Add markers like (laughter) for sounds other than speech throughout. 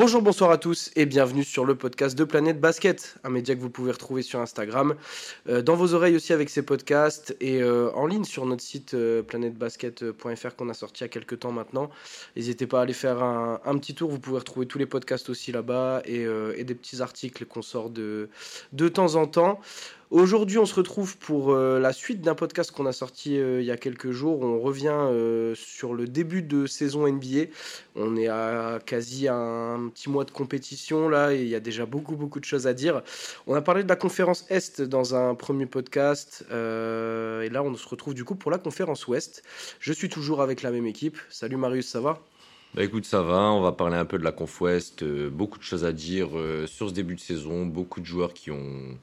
Bonjour, bonsoir à tous et bienvenue sur le podcast de Planète Basket, un média que vous pouvez retrouver sur Instagram, euh, dans vos oreilles aussi avec ces podcasts et euh, en ligne sur notre site euh, qu'on a sorti il y a quelques temps maintenant. N'hésitez pas à aller faire un, petit tour, vous pouvez retrouver tous les podcasts aussi là-bas et, et, des petits articles qu'on sort de, de temps en temps. Aujourd'hui, on se retrouve pour euh, la suite d'un podcast qu'on a sorti euh, il y a quelques jours. On revient euh, sur le début de saison NBA. On est à quasi un petit mois de compétition là et il y a déjà beaucoup beaucoup de choses à dire. On a parlé de la conférence Est dans un premier podcast et là on se retrouve du coup pour la conférence Ouest. Je suis toujours avec la même équipe. Salut Marius, ça va? Bah écoute, ça va, on va parler un peu de la Conf Ouest, beaucoup de choses à dire sur ce début de saison, beaucoup de joueurs qui ont,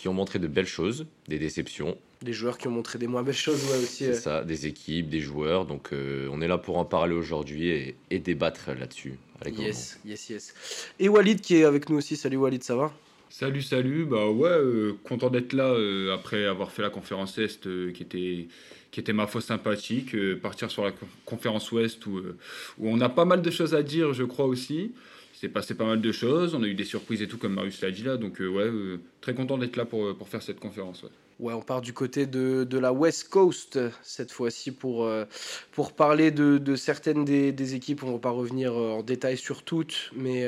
qui ont montré de belles choses, des déceptions. Des joueurs qui ont montré des moins belles choses, ouais, aussi. C'est ça, des équipes, des joueurs. Donc, euh, on est là pour en parler aujourd'hui et, débattre là-dessus. Yes, yes, yes. Et Walid qui est avec nous aussi. Salut Walid, ça va? Salut, salut. Bah ouais, euh, content d'être là euh, après avoir fait la conférence Est qui était qui était ma foi sympathique. partir sur la conférence Ouest où, où on a pas mal de choses à dire, je crois aussi s'est passé pas mal de choses. On a eu des surprises et tout, comme Marius l'a dit là. Donc, euh, ouais, euh, très content d'être là pour, pour faire cette conférence. Ouais. on part du côté de, de la West Coast cette fois-ci pour, euh, pour parler de, de certaines des, des, équipes. On ne va pas revenir en détail sur toutes, mais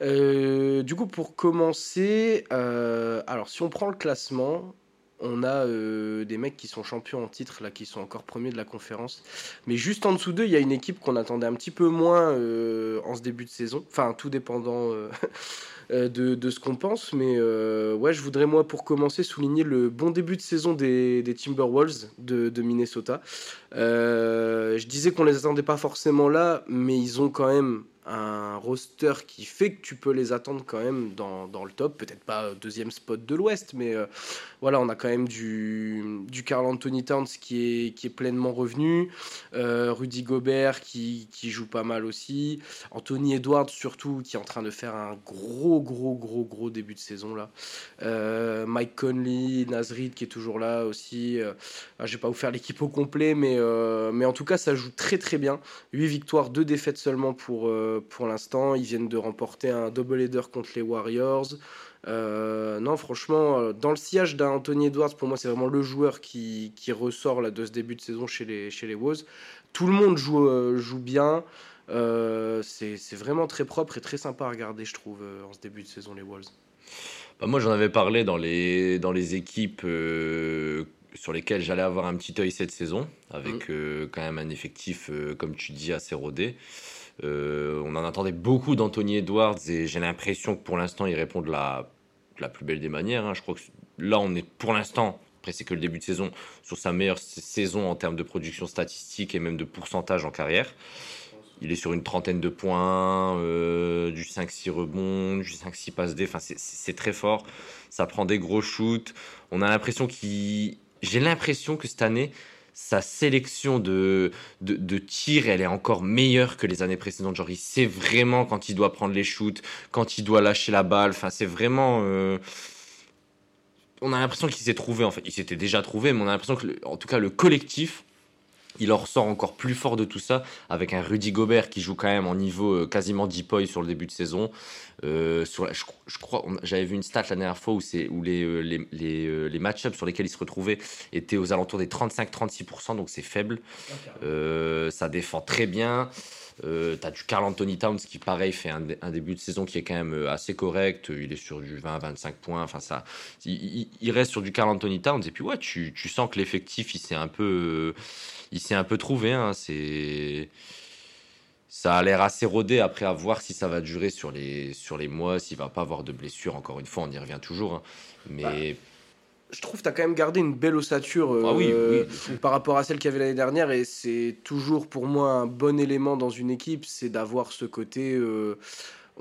du coup, pour commencer, alors si on prend le classement, on a euh, des mecs qui sont champions en titre, là, qui sont encore premiers de la conférence. Mais juste en dessous d'eux, il y a une équipe qu'on attendait un petit peu moins euh, en ce début de saison. Enfin, tout dépendant euh, (laughs) de, ce qu'on pense. Mais ouais, je voudrais, moi, pour commencer, souligner le bon début de saison des, Timberwolves de, Minnesota. je disais qu'on les attendait pas forcément là, mais ils ont quand même un roster qui fait que tu peux les attendre quand même dans, le top. Peut-être pas deuxième spot de l'Ouest, mais voilà, on a quand même du, du Carl Anthony Towns qui est, qui est pleinement revenu. Euh, Rudy Gobert qui, qui, joue pas mal aussi. Anthony Edwards surtout qui est en train de faire un gros, gros, gros, gros début de saison là. Euh, Mike Conley, Nazrid qui est toujours là aussi. je vais pas vous faire l'équipe au complet, mais, mais en tout cas, ça joue très, très bien. 8 victoires, 2 défaites seulement pour pour l'instant. Ils viennent de remporter un double header contre les Warriors. Euh, non, franchement, euh, dans le sillage d'Anthony Edwards, pour moi, c'est vraiment le joueur qui, qui, ressort là, de ce début de saison chez les, chez les Wolves. Tout le monde joue, euh, joue bien. c'est vraiment très propre et très sympa à regarder, je trouve, en ce début de saison, les Wolves. Bah, moi, j'en avais parlé dans les, dans les équipes sur lesquelles j'allais avoir un petit œil cette saison, avec mm. quand même un effectif, comme tu dis, assez rodé. On en attendait beaucoup d'Anthony Edwards et j'ai l'impression que pour l'instant il répond de la, la plus belle des manières. Hein. Je crois que là on est pour l'instant, après c'est que le début de saison, sur sa meilleure saison en termes de production statistique et même de pourcentage en carrière. Il est sur une trentaine de points, euh, du 5-6 rebonds, du 5-6 passes D. Enfin, c'est très fort. Ça prend des gros shoots. On a l'impression. J'ai l'impression que cette année, sa sélection de, de, tirs, elle est encore meilleure que les années précédentes. Genre, il sait vraiment quand il doit prendre les shoots, quand il doit lâcher la balle. Enfin, c'est vraiment. Euh, on a l'impression qu'il s'est trouvé, en fait. Il s'était déjà trouvé, mais on a l'impression que, en tout cas, le collectif il en ressort encore plus fort de tout ça avec un Rudy Gobert qui joue quand même en niveau euh, quasiment 10 points sur le début de saison. Euh, sur je, crois, j'avais vu une stat la dernière fois où, c'est, où les, euh, les, les, les match-ups sur lesquels il se retrouvait étaient aux alentours des 35-36%, donc c'est faible. ça défend très bien. Euh, tu as du Carl Anthony Towns qui, pareil, fait un, début de saison qui est quand même assez correct. Il est sur du 20-25 points. Enfin, ça, il, reste sur du Carl Anthony Towns. Et puis, ouais, tu, sens que l'effectif, il s'est un peu il s'est un peu trouvé. Hein, c'est ça a l'air assez rodé après à voir si ça va durer sur les, sur les mois, s'il va pas avoir de blessures. Encore une fois, on y revient toujours. Hein. Mais. Bah, je trouve que tu as quand même gardé une belle ossature ah euh, par rapport à celle qu'il y avait l'année dernière. Et c'est toujours pour moi un bon élément dans une équipe, c'est d'avoir ce côté. Euh,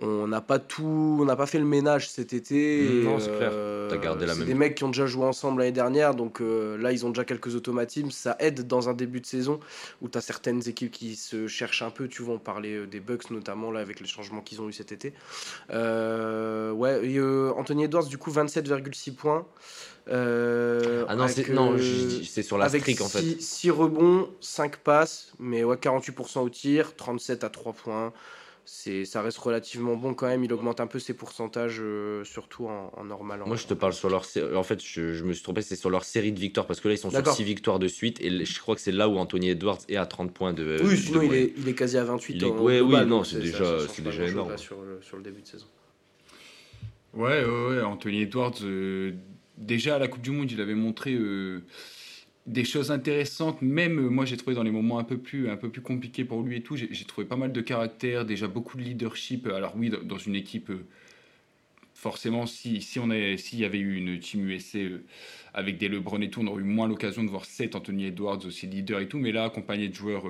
on n'a pas tout, on n'a pas fait le ménage cet été. Non, c'est clair. T'as gardé la même. des mecs qui ont déjà joué ensemble l'année dernière, donc euh, là ils ont déjà quelques automatismes. Ça aide dans un début de saison où tu as certaines équipes qui se cherchent un peu. Tu vois, on parlait euh, des Bucks notamment là avec les changements qu'ils ont eu cet été. Euh, ouais, Anthony Edwards du coup 27,6 points. ah non, c'est, non, c'est sur la streak en fait. 6 rebonds, 5 passes, mais ouais, 48% au tir, 37 à 3 points. C'est, ça reste relativement bon quand même. Il augmente un peu ses pourcentages, euh, surtout en, normal. Moi, je te parle sur leur. En fait, je, me suis trompé, c'est sur leur série de victoires parce que là, ils sont sur 6 victoires de suite. Et je crois que c'est là où Anthony Edwards est à 30 points de. Oui, sinon, il, est, il, est, quasi à 28. Il oui, non, c'est déjà, c'est déjà énorme. Sur le, sur le, début de saison. Ouais, ouais, ouais. Anthony Edwards, euh, déjà à la Coupe du Monde, il avait montré. Euh, des choses intéressantes, même euh, moi j'ai trouvé dans les moments un peu plus, un peu plus compliqués pour lui et tout, j'ai trouvé pas mal de caractère, déjà beaucoup de leadership. Alors oui, dans une équipe, euh, forcément, si, si on s'il y avait eu une team USA euh, avec des LeBron et tout, on aurait eu moins l'occasion de voir cet Anthony Edwards aussi leader et tout, mais là, accompagné de joueurs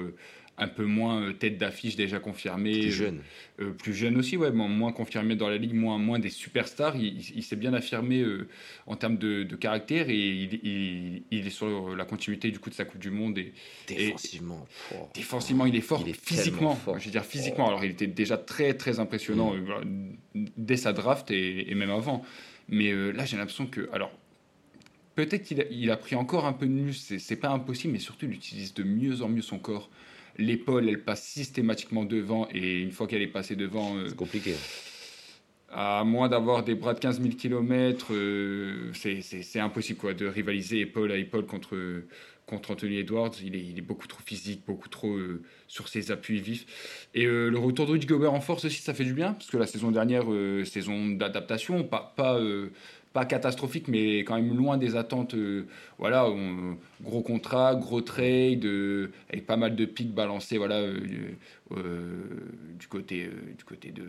un peu moins euh, tête d'affiche déjà confirmé. Plus jeune. Euh, plus jeune aussi, ouais, moins confirmé dans la ligue, moins, moins des superstars. Il, s'est bien affirmé euh, en termes de, caractère et il, il, est sur la continuité du coup de sa Coupe du Monde. Et, défensivement. défensivement, il est fort. Il est physiquement, fort. je veux dire physiquement. Alors il était déjà très très impressionnant mm. dès sa draft et, même avant. Mais là, j'ai l'impression que. Alors, peut-être qu'il a, il a, pris encore un peu de muscle, c'est pas impossible, mais surtout, il utilise de mieux en mieux son corps l'épaule, elle passe systématiquement devant, et une fois qu'elle est passée devant... Euh, c'est compliqué. À moins d'avoir des bras de 15 000 km, c'est impossible quoi, de rivaliser épaule à épaule contre, contre Anthony Edwards. Il est, il est beaucoup trop physique, beaucoup trop euh, sur ses appuis vifs. Et euh, le retour de Rich Gobert en force aussi, ça fait du bien, parce que la saison dernière, saison d'adaptation, pas, pas pas catastrophique, mais quand même loin des attentes. Euh, voilà, gros contrat, gros trade, euh, avec pas mal de pics balancés, voilà, euh, du côté, du côté de.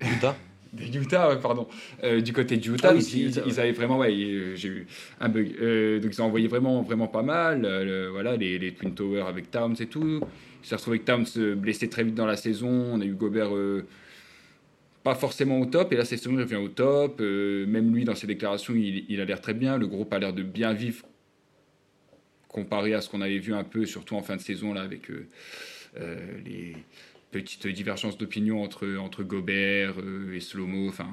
Utah. (laughs) Utah, pardon. du côté de Utah, ah ils, avaient vraiment, ouais, j'ai eu un bug. donc ils ont envoyé vraiment, vraiment pas mal. voilà, les, les, Twin Towers avec Towns et tout. Il s'est retrouvé que Towns blessé très vite dans la saison. On a eu Gobert pas forcément au top. Et là, il revient au top. Euh, même lui, dans ses déclarations, il, a l'air très bien. Le groupe a l'air de bien vivre comparé à ce qu'on avait vu un peu, surtout en fin de saison, là, avec euh, euh, les petites divergences d'opinion entre, entre Gobert et Slomo. Enfin,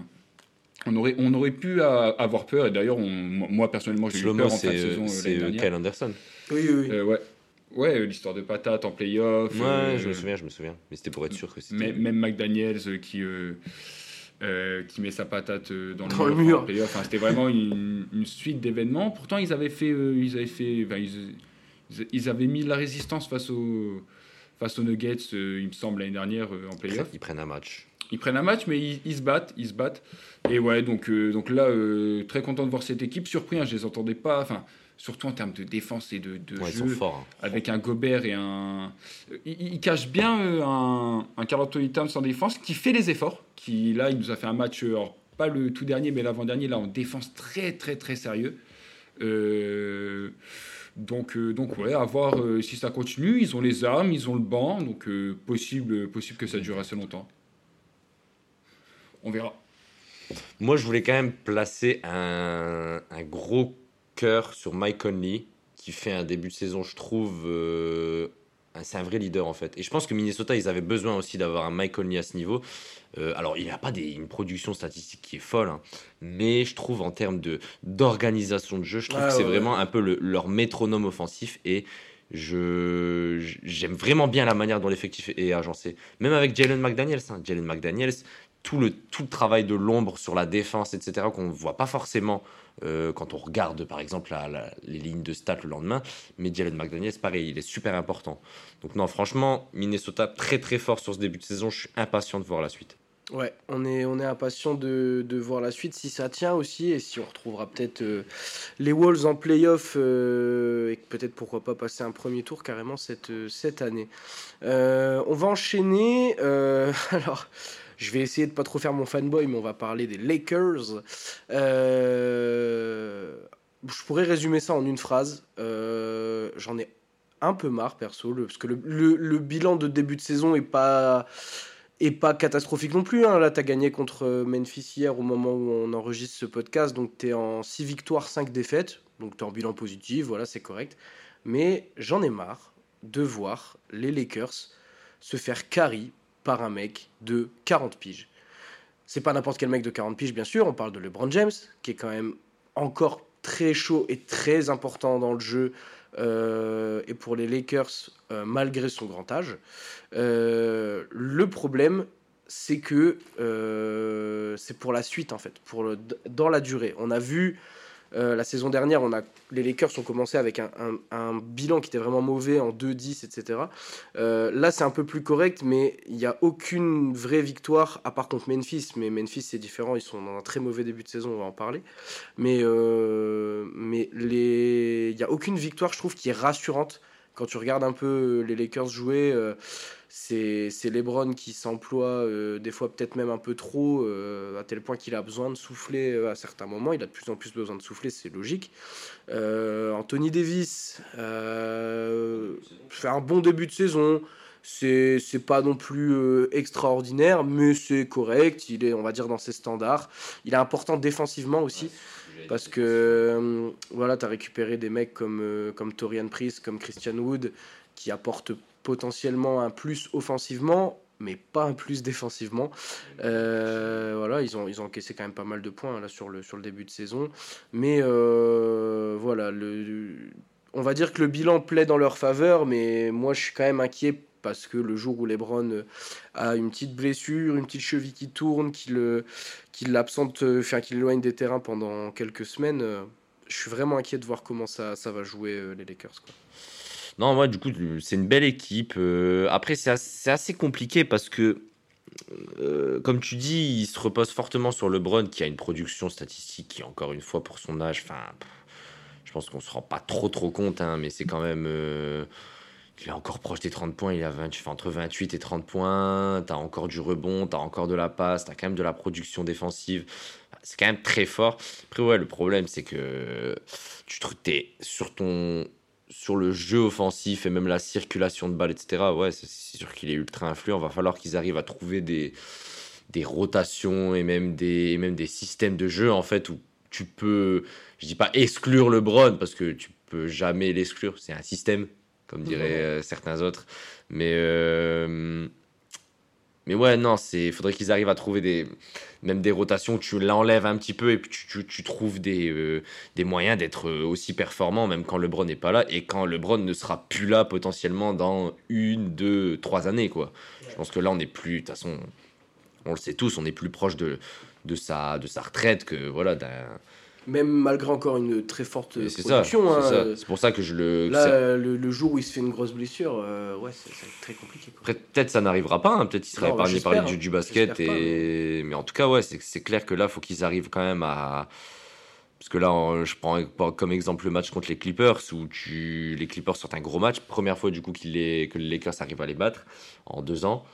on aurait, on aurait pu avoir peur. Et d'ailleurs, moi, personnellement, j'ai eu peur en fin de saison. C'est Kyle Anderson. Oui, oui. oui. ouais. Ouais, euh, l'histoire de patate en playoff. Ouais, euh, je me souviens, je me souviens. Mais c'était pour être sûr que c'était. Même, McDaniels euh, qui, qui met sa patate dans, le mur. Enfin, c'était vraiment une, suite d'événements. Pourtant, ils avaient fait. ils, avaient fait ils, avaient mis de la résistance face aux, face aux Nuggets, il me semble, l'année dernière en playoff. Ils prennent un match. Ils prennent un match, mais ils, se battent. Ils se battent. Et ouais, donc, donc là, très content de voir cette équipe. Surpris, hein, je les entendais pas. Enfin surtout en termes de défense et de, jeu, hein. avec un Gobert et un... Il, cache bien euh, un, un Carl Anthony Towns en défense qui fait les efforts, qui là, il nous a fait un match, euh, pas le tout dernier, mais l'avant-dernier, là, en défense très, très, très sérieux. Euh, donc, donc ouais, à voir si ça continue. Ils ont les armes, ils ont le banc, donc possible, possible que ça dure assez longtemps. On verra. Moi, je voulais quand même placer un, un gros cœur sur Mike Conley, qui fait un début de saison, je trouve. Euh, c'est un vrai leader en fait. Et je pense que Minnesota, ils avaient besoin aussi d'avoir un Mike Conley à ce niveau. Euh, alors, il n'y a pas des, une production statistique qui est folle, hein, mais je trouve en termes de, d'organisation de jeu, je trouve que c'est vraiment un peu leur métronome offensif. Et je, j'aime vraiment bien la manière dont l'effectif est agencé. Même avec Jalen McDaniels. Hein. Jalen McDaniels, tout le, tout le travail de l'ombre sur la défense, etc., qu'on ne voit pas forcément euh, quand on regarde par exemple les lignes de stats le lendemain. Mais Jalen McDaniels, pareil, il est super important. Donc non, franchement, Minnesota très très fort sur ce début de saison. Je suis impatient de voir la suite. Ouais, on est, on est impatient de, de, voir la suite si ça tient aussi et si on retrouvera peut-être euh, les Wolves en playoff euh, et peut-être pourquoi pas passer un premier tour carrément cette, cette année. on va enchaîner. (laughs) alors, je vais essayer de pas trop faire mon fanboy, mais on va parler des Lakers. Euh, je pourrais résumer ça en une phrase. Euh, j'en ai un peu marre, perso, parce que le, bilan de début de saison est pas catastrophique non plus. Hein. Là, tu as gagné contre Memphis hier au moment où on enregistre ce podcast. Donc, tu es en 6 victoires, 5 défaites. Donc, tu es en bilan positif. Voilà, c'est correct. Mais j'en ai marre de voir les Lakers se faire carry par un mec de 40 piges. C'est pas n'importe quel mec de 40 piges, bien sûr, on parle de LeBron James, qui est quand même encore très chaud et très important dans le jeu. et pour les Lakers, malgré son grand âge. le problème, c'est que c'est pour la suite, en fait, pour le, dans la durée. On a vu euh, la saison dernière, on a, les Lakers ont commencé avec un, bilan qui était vraiment mauvais en 2-10, etc. Euh, là, c'est un peu plus correct, mais il n'y a aucune vraie victoire, à part contre Memphis. Mais Memphis, c'est différent, ils sont dans un très mauvais début de saison, on va en parler. Mais euh, mais il n'y a aucune victoire, je trouve, qui est rassurante. Quand tu regardes un peu les Lakers jouer, c'est Lebron qui s'emploie euh, des fois peut-être même un peu trop, euh, à tel point qu'il a besoin de souffler euh, à certains moments. Il a de plus en plus besoin de souffler, c'est logique. Anthony Davis fait un bon début de saison. C'est pas non plus extraordinaire, mais c'est correct. Il est, on va dire, dans ses standards. Il est important défensivement aussi. parce que voilà, tu as récupéré des mecs comme, comme Torian Priest, comme Christian Wood, qui apportent potentiellement un plus offensivement, mais pas un plus défensivement. Euh, voilà, ils ont, ils ont encaissé quand même pas mal de points là, sur, le, sur le début de saison. Mais euh, voilà, le, on va dire que le bilan plaît dans leur faveur, mais moi je suis quand même inquiet parce que le jour où Lebron a une petite blessure, une petite cheville qui tourne, qu'il l'absente, enfin qu'il l'éloigne des terrains pendant quelques semaines, je suis vraiment inquiet de voir comment ça, ça va jouer euh, les Lakers. Quoi. Non, moi, du coup, c'est une belle équipe. Euh, après, c'est assez, compliqué parce que, euh, comme tu dis, il se repose fortement sur LeBron qui a une production statistique qui, encore une fois, pour son âge, enfin, je pense qu'on se rend pas trop trop compte, hein, mais c'est quand même. Euh, il est encore proche des 30 points, il a 20, fais entre 28 et 30 points, tu as encore du rebond, tu as encore de la passe, tu as quand même de la production défensive. C'est quand même très fort. Après, ouais, le problème, c'est que tu es sur ton sur le jeu offensif et même la circulation de balles, etc., ouais, c'est sûr qu'il est ultra influent. Il va falloir qu'ils arrivent à trouver des, des rotations et même des, même des systèmes de jeu, en fait, où tu peux, je dis pas exclure le LeBron, parce que tu peux jamais l'exclure. C'est un système, comme diraient (laughs) euh, certains autres. Mais, euh, mais ouais, non, il faudrait qu'ils arrivent à trouver des, même des rotations, tu l'enlèves un petit peu et puis tu, tu, trouves des, euh, des moyens d'être euh, aussi performant, même quand LeBron n'est pas là et quand LeBron ne sera plus là potentiellement dans une, deux, trois années. Quoi. Je pense que là, on n'est plus, de toute façon, on le sait tous, on est plus proche de, de, sa, de sa retraite que voilà, d'un même malgré encore une très forte production. Hein, c'est pour ça que je le. Là, le, jour où il se fait une grosse blessure, euh, ouais, c'est très compliqué. Peut-être ça n'arrivera pas, hein, peut-être qu'il sera épargné par le du, basket. Et... Mais en tout cas, ouais, c'est clair que là, il faut qu'ils arrivent quand même à. Parce que là, je prends comme exemple le match contre les Clippers, où tu... les Clippers sortent un gros match. Première fois, du coup, les... que les Lakers arrivent à les battre en deux ans.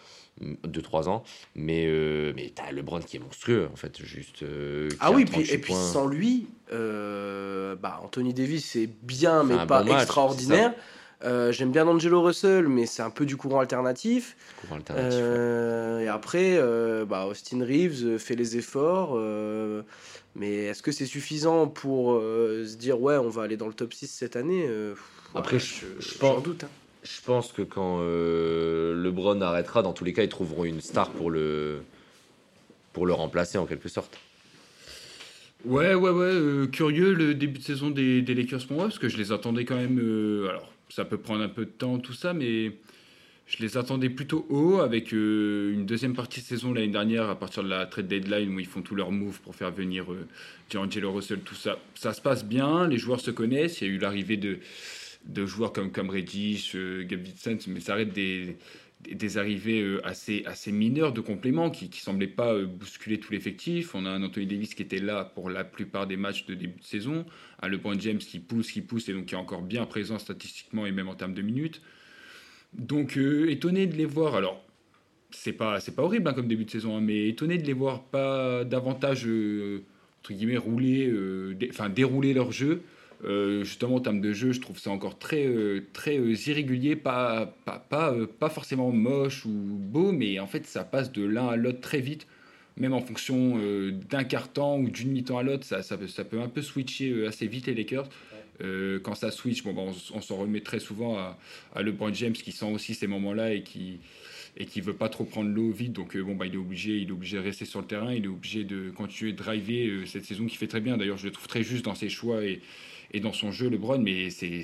2-3 ans. Mais, euh, mais t'as LeBron qui est monstrueux, en fait. Juste, euh, ah oui, puis, et puis sans lui, euh, bah, Anthony Davis, c'est bien, mais pas extraordinaire. J'aime bien Angelo Russell, mais c'est un peu du courant alternatif. Courant alternatif Et après, bah, Austin Reeves fait les efforts. mais est-ce que c'est suffisant pour se dire, ouais, on va aller dans le top 6 cette année Après, je, je, pense, doute. Hein. Je pense que quand euh, LeBron arrêtera, dans tous les cas, ils trouveront une star pour le, pour le remplacer en quelque sorte. Ouais, ouais, ouais. Euh, curieux le début de saison des, des Lakers pour moi, parce que je les attendais quand même. Euh, alors, ça peut prendre un peu de temps, tout ça, mais je les attendais plutôt haut avec une deuxième partie de saison l'année dernière à partir de la trade deadline où ils font tous leurs moves pour faire venir D'Angelo Russell, tout ça. Ça se passe bien, les joueurs se connaissent. Il y a eu l'arrivée de de joueurs comme, comme Reddish, euh, mais ça reste des, des arrivées euh, assez, assez mineures de compléments qui ne semblaient pas euh, bousculer tout l'effectif. On a un Anthony Davis qui était là pour la plupart des matchs de début de saison, un LeBron James qui pousse, qui pousse et donc qui est encore bien présent statistiquement et même en termes de minutes. Donc étonné de les voir. Alors c'est pas c'est pas horrible hein, comme début de saison, hein, mais étonné de les voir pas davantage entre guillemets rouler, enfin dérouler leur jeu. Euh, justement, en termes de jeu, je trouve ça encore très, euh, très euh, irrégulier, pas, pas, pas, pas, forcément moche ou beau, mais en fait, ça passe de l'un à l'autre très vite, même en fonction d'un quart temps ou d'une mi-temps à l'autre, ça, ça, peut, ça peut un peu switcher assez vite les Lakers. quand ça switch, bon, bah, on, s'en remet très souvent à, à, LeBron James qui sent aussi ces moments-là et qui, et qui veut pas trop prendre l'eau vite. Donc bon, bah, il est obligé, il est obligé de rester sur le terrain, il est obligé de continuer de driver cette saison qui fait très bien. D'ailleurs, je le trouve très juste dans ses choix et, et dans son jeu, LeBron, mais c'est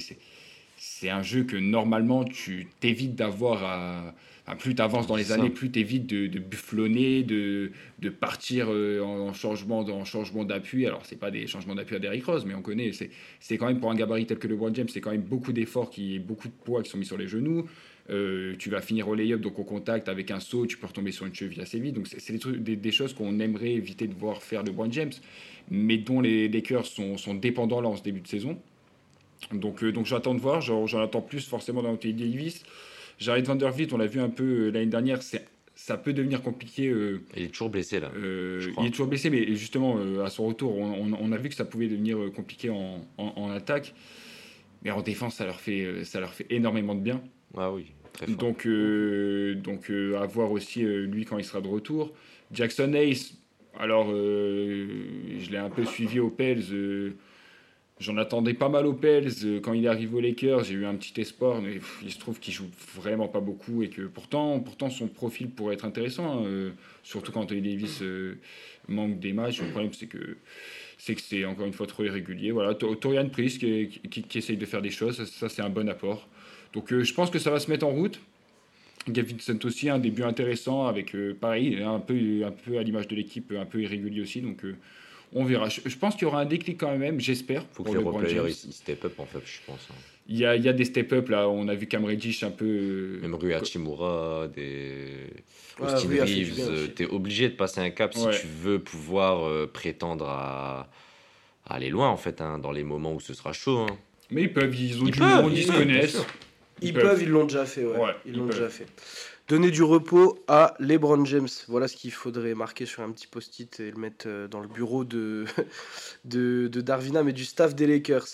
c'est un jeu que normalement tu t'évites d'avoir à. plus tu avances dans les années, plus tu évites de, de bufflonner, de, de partir euh, en, changement, en changement d'appui. Alors, c'est pas des changements d'appui à Derrick Rose, mais on connaît. C'est quand même pour un gabarit tel que le James, c'est quand même beaucoup d'efforts, qui, beaucoup de poids qui sont mis sur les genoux. Euh, tu vas finir au lay-up, donc au contact avec un saut, tu peux retomber sur une cheville assez vite. Donc, c'est des, des, choses qu'on aimerait éviter de voir faire le James, mais dont les Lakers sont, sont dépendants là en ce début de saison. Donc, euh, donc j'attends de voir. J'en attends plus forcément dans Anthony Davis. Jared Vanderbilt, on l'a vu un peu euh, l'année dernière, ça peut devenir compliqué. Euh, il est toujours blessé là. il est toujours blessé, mais justement, à son retour, on, a vu que ça pouvait devenir compliqué en, attaque. Mais en défense, ça leur fait, ça leur fait énormément de bien. Ah oui, très fort. Donc, donc à voir aussi lui quand il sera de retour. Jackson Ace, alors je l'ai un peu suivi au Pels J'en attendais pas mal au Pels. Euh, quand il arrive aux Lakers, j'ai eu un petit espoir, mais il se trouve qu'il joue vraiment pas beaucoup et que pourtant, pourtant son profil pourrait être intéressant, hein, euh, surtout quand Anthony Davis euh, manque des matchs. Le problème, c'est que c'est que c'est encore une fois trop irrégulier. Voilà, Torian Priest qui, qui, essaye de faire des choses, ça, c'est un bon apport. Donc je pense que ça va se mettre en route. Gavin Vincent aussi, un début intéressant avec pareil, un peu, un peu à l'image de l'équipe, un peu irrégulier aussi. Donc on verra. Je, pense qu'il y aura un déclic quand même, j'espère. Faut que les replayers step up en fait, je pense. Hein. Il y, a, il y a des step up là. On a vu Cam Reddish un peu. Euh, même Rui Hachimura, des Austin Reeves. Euh, tu es obligé de passer un cap si tu veux pouvoir euh, prétendre à, aller loin en fait, hein, dans les moments où ce sera chaud. Hein. Mais ils peuvent, ils ont du monde, ils, se connaissent. Ils, peuvent, ils l'ont déjà fait, ouais. ils l'ont déjà fait. Donner du repos à LeBron James. Voilà ce qu'il faudrait marquer sur un petit post-it et le mettre euh, dans le bureau de, (laughs) de, de Darvina, mais du staff des Lakers.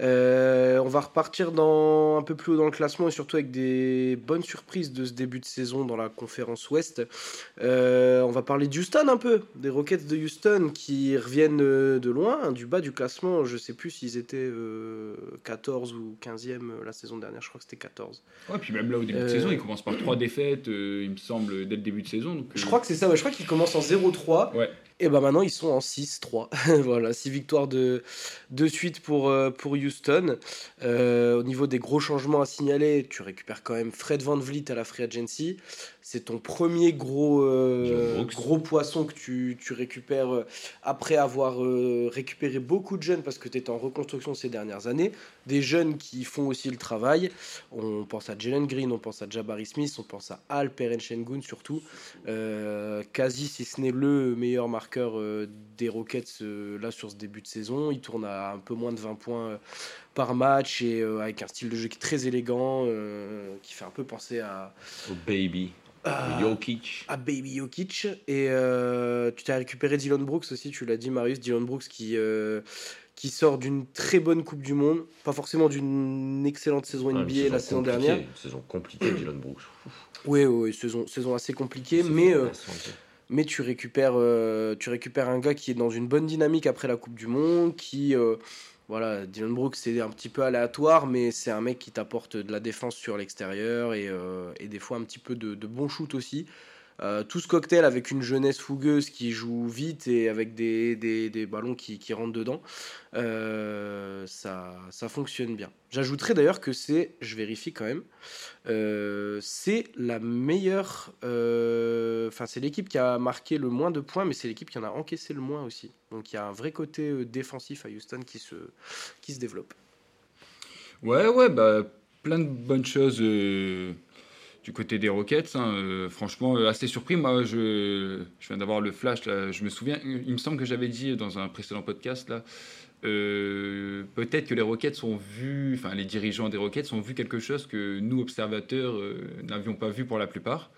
Euh, on va repartir dans, un peu plus haut dans le classement et surtout avec des bonnes surprises de ce début de saison dans la conférence Ouest. Euh, on va parler d'Houston un peu, des Rockets de Houston qui reviennent euh, de loin, hein, du bas du classement. Je sais plus s'ils étaient 14 ou 15e la saison dernière, je crois que c'était 14. Ouais, puis même là au début de saison, ils commencent par 3 défaites, il me semble, dès le début de saison. je crois que c'est ça, je crois qu'ils commencent en 0-3. Ouais. Et ben maintenant ils sont en 6-3. (laughs) voilà, 6 victoires de, de suite pour, euh, pour Houston. Euh, au niveau des gros changements à signaler, tu récupères quand même Fred Van Vliet à la Free Agency. C'est ton premier gros, euh, gros poisson que tu, tu récupères après avoir récupéré beaucoup de jeunes parce que tu étais en reconstruction ces dernières années. Des jeunes qui font aussi le travail. On pense à Jalen Green, on pense à Jabari Smith, on pense à Al Perenchengun surtout. quasi si ce n'est le meilleur marqueur euh, des Rockets euh, là sur ce début de saison. Il tourne à un peu moins de 20 points euh, par match et avec un style de jeu qui est très élégant, qui fait un peu penser à. Au Baby. À, Jokic. À Baby Jokic. Et tu t'as récupéré Dylan Brooks aussi, tu l'as dit, Marius. Dylan Brooks qui qui sort d'une très bonne Coupe du Monde, pas forcément d'une excellente saison ah, NBA la saison dernière. Une saison compliquée, Dylan Brooks. Oui, oui, saison, saison assez compliquée, mais mais tu récupères, euh, tu récupères un gars qui est dans une bonne dynamique après la Coupe du Monde, qui, euh, voilà, Dylan Brooks c'est un petit peu aléatoire, mais c'est un mec qui t'apporte de la défense sur l'extérieur et, euh, des fois un petit peu de, de bon shoot aussi. Euh, tout ce cocktail avec une jeunesse fougueuse qui joue vite et avec des, des, des ballons qui, qui, rentrent dedans, euh, ça, ça fonctionne bien. J'ajouterais d'ailleurs que c'est, je vérifie quand même, euh, c'est la meilleure, enfin c'est l'équipe qui a marqué le moins de points, mais c'est l'équipe qui en a encaissé le moins aussi. Donc il y a un vrai côté défensif à Houston qui se, qui se développe. Ouais, ouais, bah plein de bonnes choses du côté des Rockets. Hein, euh, franchement, euh, assez surpris. Moi, je, viens d'avoir le flash. Je me souviens, il me semble que j'avais dit dans un précédent podcast là. Euh, peut-être que les Rockets ont vu, enfin les dirigeants des Rockets ont vu quelque chose que nous observateurs n'avions pas vu pour la plupart.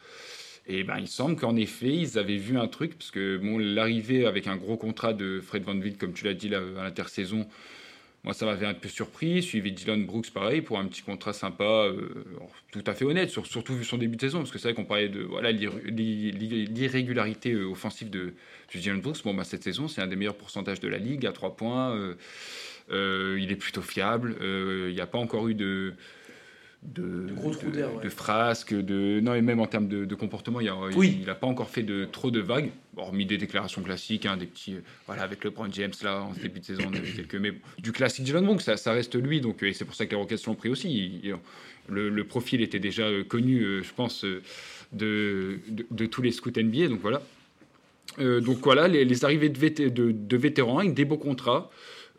Et ben, il semble qu'en effet, ils avaient vu un truc, parce que bon, l'arrivée avec un gros contrat de Fred Van Vliet, comme tu l'as dit à l'intersaison, moi, ça m'avait un peu surpris. Suivi Dylan Brooks, pareil, pour un petit contrat sympa, euh, tout à fait honnête, surtout vu son début de saison, parce que c'est vrai qu'on parlait de voilà l'irrégularité euh, offensive de, Dylan Brooks. Bon, bah, cette saison, c'est un des meilleurs pourcentages de la ligue, à 3 points. Euh, il est plutôt fiable. Il n'y a pas encore eu de, de, gros trous d'air, de frasques, de non et même en termes de, comportement, il n'a oui. pas encore fait de trop de vagues, hormis des déclarations classiques, hein, des petits euh, voilà avec le LeBron James là en début de saison, on a vu quelques mais du classique Dylan Brooks, ça, ça reste lui donc et c'est pour ça que les Rockets l'ont pris aussi. le, profil était déjà euh, connu, euh, je pense, de, de, tous les scouts NBA, donc voilà. donc voilà, les, arrivées de, de, vétérans avec des beaux contrats.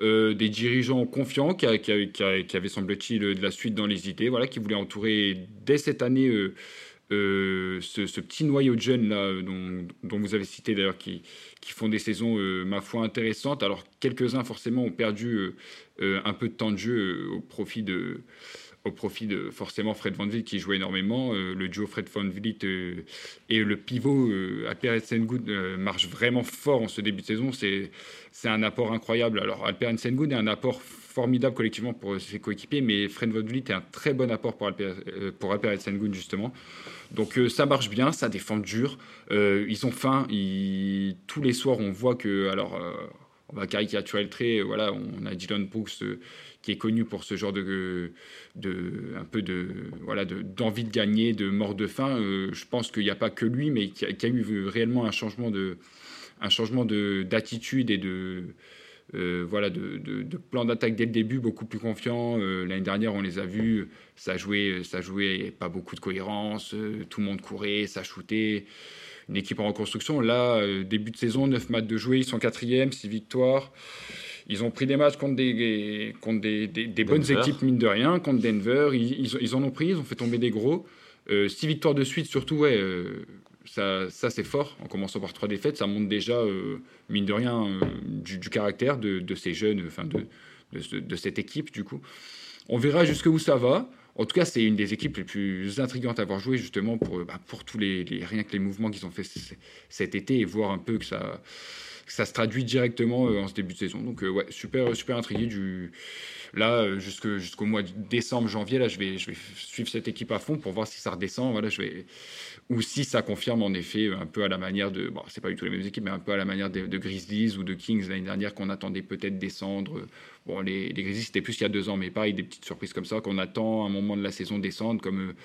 Euh, des dirigeants confiants qui, avaient, semble-t-il, de la suite dans les idées, voilà, qui voulaient entourer dès cette année euh, euh, ce, petit noyau de jeunes là, dont, vous avez cité d'ailleurs, qui, font des saisons, ma foi, intéressantes. Alors, quelques-uns, forcément, ont perdu un peu de temps de jeu au profit de au profit de forcément Fred Van Vliet qui jouait énormément. Euh, le duo Fred Van Vliet euh, et le pivot euh, Alper Sengoud marche vraiment fort en ce début de saison. C'est, un apport incroyable. Alors Alper Sengoud est un apport formidable collectivement pour ses coéquipiers, mais Fred Van Vliet est un très bon apport pour Alper, pour Alper Sengoud justement. Donc ça marche bien, ça défend dur. ils ont faim. Tous les soirs, on voit que alors on va caricaturer le trait. Voilà, on a Dylan Brooks qui est connu pour ce genre de, de un peu de voilà d'envie de, gagner, de mort de faim. Euh, je pense qu'il n'y a pas que lui, mais qu'il y, a eu réellement un changement de un changement de d'attitude et de euh, voilà de, de, plan d'attaque dès le début, beaucoup plus confiant. Euh, l'année dernière, on les a vus, ça jouait, ça jouait pas beaucoup de cohérence, tout le monde courait, ça shootait. Une équipe en reconstruction. Là, début de saison, 9 matchs de jouer, ils sont quatrième, 6 victoires. Ils ont pris des matchs contre des, contre des, des, bonnes équipes, mine de rien, contre Denver. Ils, ils, en ont pris, ils ont fait tomber des gros. Euh, six victoires de suite, surtout, ouais, euh, ça, ça c'est fort. En commençant par trois défaites, ça montre déjà, euh, mine de rien, du, caractère de, de, ces jeunes, enfin de, de, de, cette équipe, du coup. On verra jusqu'où ça va. En tout cas, c'est une des équipes les plus intrigantes à avoir joué, justement, pour, bah, pour tous les, rien que les mouvements qu'ils ont fait cet été et voir un peu que ça ça se traduit directement euh, en ce début de saison. Donc euh, ouais, super super intrigué du là euh, jusqu'au mois de décembre janvier là, je vais je vais suivre cette équipe à fond pour voir si ça redescend. Voilà, je vais ou si ça confirme en effet un peu à la manière de bon, c'est pas du tout les mêmes équipes, mais un peu à la manière de, Grizzlies ou de Kings l'année dernière qu'on attendait peut-être descendre. Bon, les, les Grizzlies c'était plus il y a deux ans, mais pareil des petites surprises comme ça qu'on attend à un moment de la saison descendre comme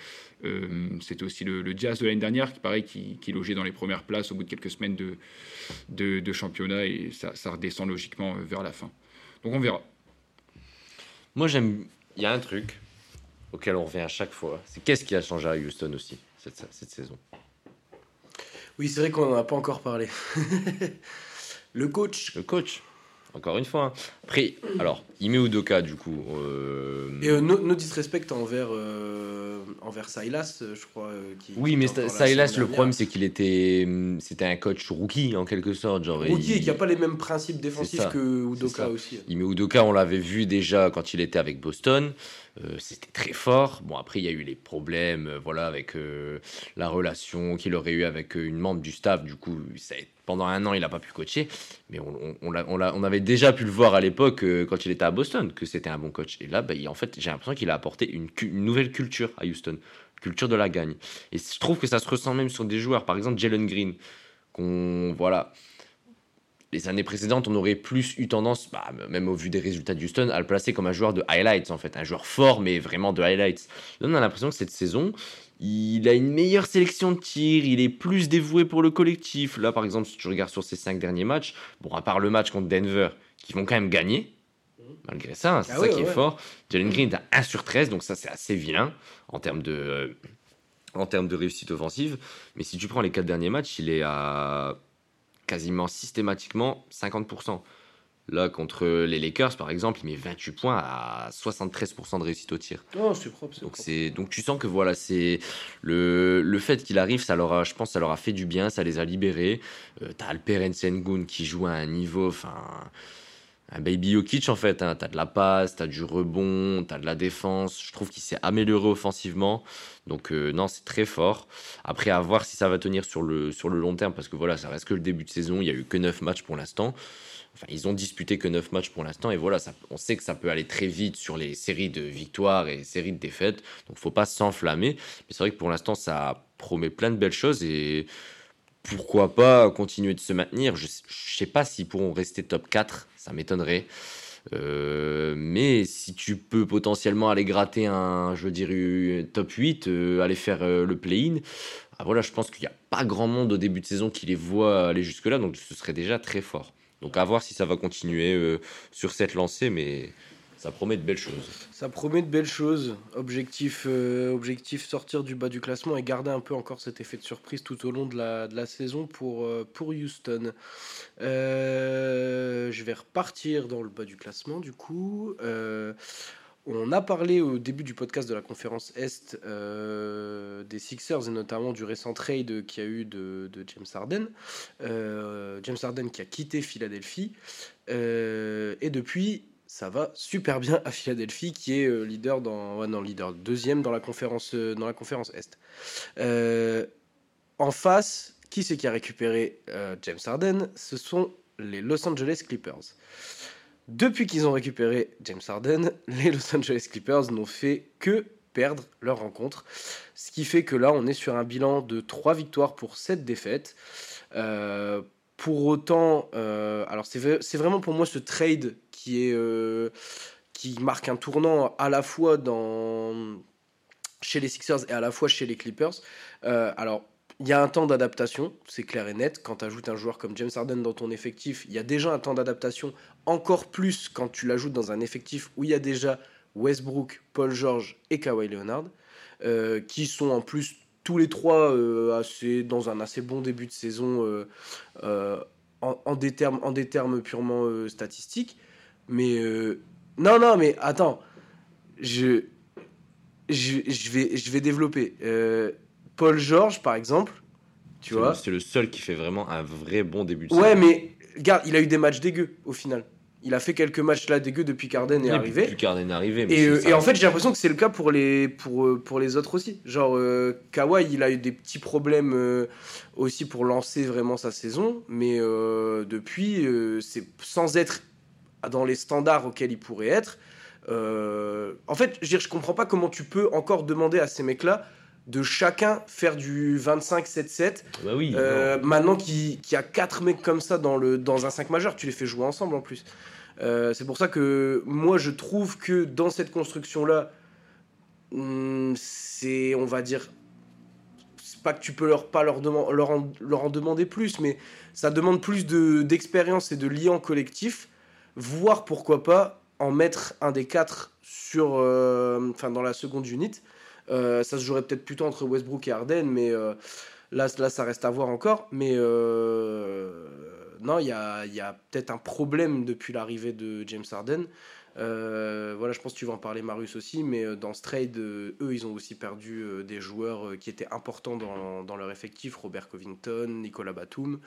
euh, c'était aussi le, Jazz de l'année dernière, qui paraît, qui, qui, logeait dans les premières places au bout de quelques semaines de, de, championnat et ça, ça, redescend logiquement euh, vers la fin. Donc on verra. Moi j'aime. Il y a un truc auquel on revient à chaque fois. C'est qu'est-ce qui a changé à Houston aussi cette, cette saison? Oui, c'est vrai qu'on n'en a pas encore parlé. (laughs) le coach. Le coach encore une fois. Hein. Après, alors, Ime Udoka, du coup. Euh... Et euh, no, disrespect envers, euh, envers Silas, je crois. Euh, qui, oui, mais Silas, le problème, c'est qu'il était. Hum, c'était un coach rookie, en quelque sorte. Genre, rookie et qui n'a pas les mêmes principes défensifs que Udoka aussi. Ime Udoka, on l'avait vu déjà quand il était avec Boston. Euh, c'était très fort. Bon, après, il y a eu les problèmes euh, voilà, avec euh, la relation qu'il aurait eu avec une membre du staff. Du coup, ça pendant un an, il n'a pas pu coacher. Mais on, avait déjà pu le voir à l'époque quand il était à Boston, que c'était un bon coach. Et là, bah, en fait, j'ai l'impression qu'il a apporté une, une, nouvelle culture à Houston, culture de la gagne. Et je trouve que ça se ressent même sur des joueurs. Par exemple, Jalen Green, qu'on voilà les années précédentes, on aurait plus eu tendance, bah, même au vu des résultats de Houston, à le placer comme un joueur de highlights, en fait, un joueur fort, mais vraiment de highlights. Là, on a l'impression que cette saison, il a une meilleure sélection de tirs, il est plus dévoué pour le collectif. Là, par exemple, si tu regardes sur ses cinq derniers matchs, bon, à part le match contre Denver, qui vont quand même gagner, malgré ça, hein, c'est ah ça qui est fort. Jalen Green est à 1 sur 13, donc ça, c'est assez vilain en termes de. Euh, en termes de réussite offensive, mais si tu prends les quatre derniers matchs, il est à quasiment systématiquement 50%. Là, contre les Lakers, par exemple, il met 28 points à 73% de réussite au tir. Oh, c'est propre. Donc, c'est, donc tu sens que voilà, c'est le, le fait qu'il arrive, ça leur a, je pense, ça leur a fait du bien, ça les a libérés. Euh, t'as Alperen Sengun qui joue à un niveau, enfin, un baby Jokic en fait. Hein. T'as de la passe, t'as du rebond, t'as de la défense. Je trouve qu'il s'est amélioré offensivement. Donc euh, non, c'est très fort. Après, à voir si ça va tenir sur le, sur le long terme, parce que voilà, ça reste que le début de saison. Il n'y a eu que 9 matchs pour l'instant. Enfin, ils ont disputé que 9 matchs pour l'instant. Et voilà, on sait que ça peut aller très vite sur les séries de victoires et séries de défaites. Donc faut pas s'enflammer. Mais c'est vrai que pour l'instant, ça promet plein de belles choses. Et pourquoi pas continuer de se maintenir? Je ne sais pas s'ils pourront rester top 4, ça m'étonnerait. mais si tu peux potentiellement aller gratter un, je top 8, aller faire le play-in, ah, voilà, je pense qu'il n'y a pas grand monde au début de saison qui les voit aller jusque-là, donc ce serait déjà très fort. Donc à voir si ça va continuer sur cette lancée, mais ça promet de belles choses. Ça promet de belles choses. Objectif, euh, objectif sortir du bas du classement et garder un peu encore cet effet de surprise tout au long de la, saison pour, euh, pour Houston. Euh, je vais repartir dans le bas du classement du coup. on a parlé au début du podcast de la conférence Est des Sixers et notamment du récent trade qu'il y a eu de, de James Harden. James Harden qui a quitté Philadelphie. et depuis, ça va super bien à Philadelphie, qui est euh, leader dans, non, leader deuxième dans la conférence, euh, dans la conférence Est. Euh, en face, qui c'est qui a récupéré James Harden? Ce sont les Los Angeles Clippers. Depuis qu'ils ont récupéré James Harden, (laughs) les Los Angeles Clippers n'ont fait que perdre leur rencontre. Ce qui fait que là, on est sur un bilan de 3 victoires pour 7 défaites. pour autant, alors c'est vraiment pour moi ce trade euh, qui marque un tournant à la fois dans chez les Sixers et à la fois chez les Clippers. Euh, alors il y a un temps d'adaptation, c'est clair et net. Quand tu ajoutes un joueur comme James Harden dans ton effectif, il y a déjà un temps d'adaptation, encore plus quand tu l'ajoutes dans un effectif où il y a déjà Westbrook, Paul George et Kawhi Leonard, euh, qui sont en plus tous les trois assez, dans un assez bon début de saison en des termes purement statistiques. Mais euh, non, non, mais attends, je, je, je vais, je vais développer. Euh, Paul George, par exemple, tu vois. C'est le seul qui fait vraiment un vrai bon début de Ouais, mais regarde, il a eu des matchs dégueux au final. Il a fait quelques matchs là dégueux depuis qu'Arden est arrivé. Depuis qu'Arden est arrivé. et, euh, et en fait, j'ai l'impression que c'est le cas pour les, pour, pour les autres aussi. Genre, Kawhi, il a eu des petits problèmes aussi pour lancer vraiment sa saison. Mais depuis, c'est sans être dans les standards auxquels il pourrait être. Euh, en fait, je, ne je comprends pas comment tu peux encore demander à ces mecs-là de chacun faire du 25-7-7. Bah oui, euh, maintenant qu'il y a quatre mecs comme ça dans, le, dans un 5 majeur, tu les fais jouer ensemble en plus. Euh, c'est pour ça que moi je trouve que dans cette construction-là, hmm, c'est, on va dire, c'est pas que tu peux leur, pas leur, leur, en, leur en demander plus, mais ça demande plus de, d'expérience et de liens collectifs voire pourquoi pas en mettre un des quatre sur, euh, enfin dans la seconde unit. Euh, ça se jouerait peut-être plutôt entre Westbrook et Harden, mais euh, là, là, ça reste à voir encore. Mais non, il y a, y a peut-être un problème depuis l'arrivée de James Harden. voilà, je pense que tu vas en parler, Marius aussi, mais dans ce trade, eux, ils ont aussi perdu des joueurs qui étaient importants dans, dans, leur effectif Robert Covington, Nicolas Batum.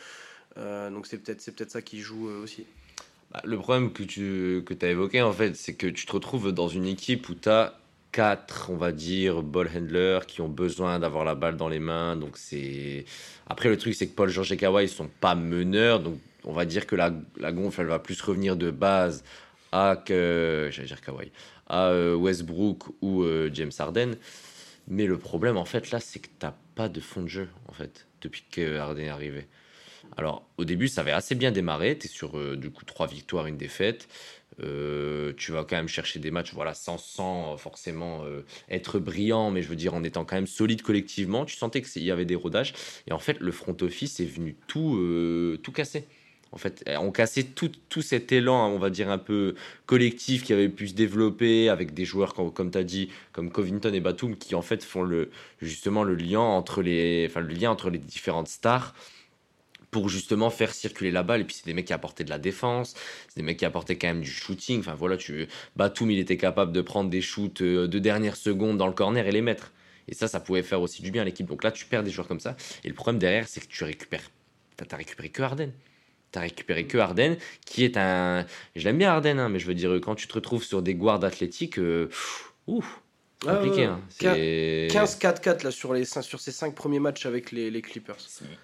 donc c'est peut-être peut ça qui joue aussi. Bah, le problème que tu que as évoqué, en fait, c'est que tu te retrouves dans une équipe où tu as quatre, on va dire, ball handlers qui ont besoin d'avoir la balle dans les mains. Donc c'est Après, le truc, c'est que Paul George et Kawhi ne sont pas meneurs. Donc on va dire que la, la gonfle, elle va plus revenir de base à, Kawhi, à euh, Westbrook ou euh, James Harden. Mais le problème, en fait, là, c'est que tu n'as pas de fond de jeu, en fait, depuis que Harden est arrivé. Alors, au début, ça avait assez bien démarré. Tu es sur euh, du coup trois victoires, une défaite. Euh, tu vas quand même chercher des matchs voilà, sans, sans forcément euh, être brillant, mais je veux dire en étant quand même solide collectivement. Tu sentais qu'il y avait des rodages. Et en fait, le front office est venu tout, tout casser. En fait, on cassait tout, tout, cet élan, on va dire, un peu collectif qui avait pu se développer avec des joueurs, comme, comme tu as dit, comme Covington et Batum, qui en fait font le, justement le lien entre les, enfin, le lien entre les différentes stars pour justement faire circuler la balle. Et puis c'est des mecs qui apportaient de la défense, c'est des mecs qui apportaient quand même du shooting. Enfin voilà, tu Batum il était capable de prendre des shoots euh, de dernière seconde dans le corner et les mettre. Et ça, ça pouvait faire aussi du bien à l'équipe. Donc là, tu perds des joueurs comme ça. Et le problème derrière, c'est que tu récupères. T'as récupéré que Harden. T'as récupéré que Harden, qui est un. Je l'aime bien Harden, hein, mais je veux dire, quand tu te retrouves sur des guards athlétiques, euh... ouf, compliqué. Hein. 15-4-4 là sur, les, sur ces 5 premiers matchs avec les, les, Clippers.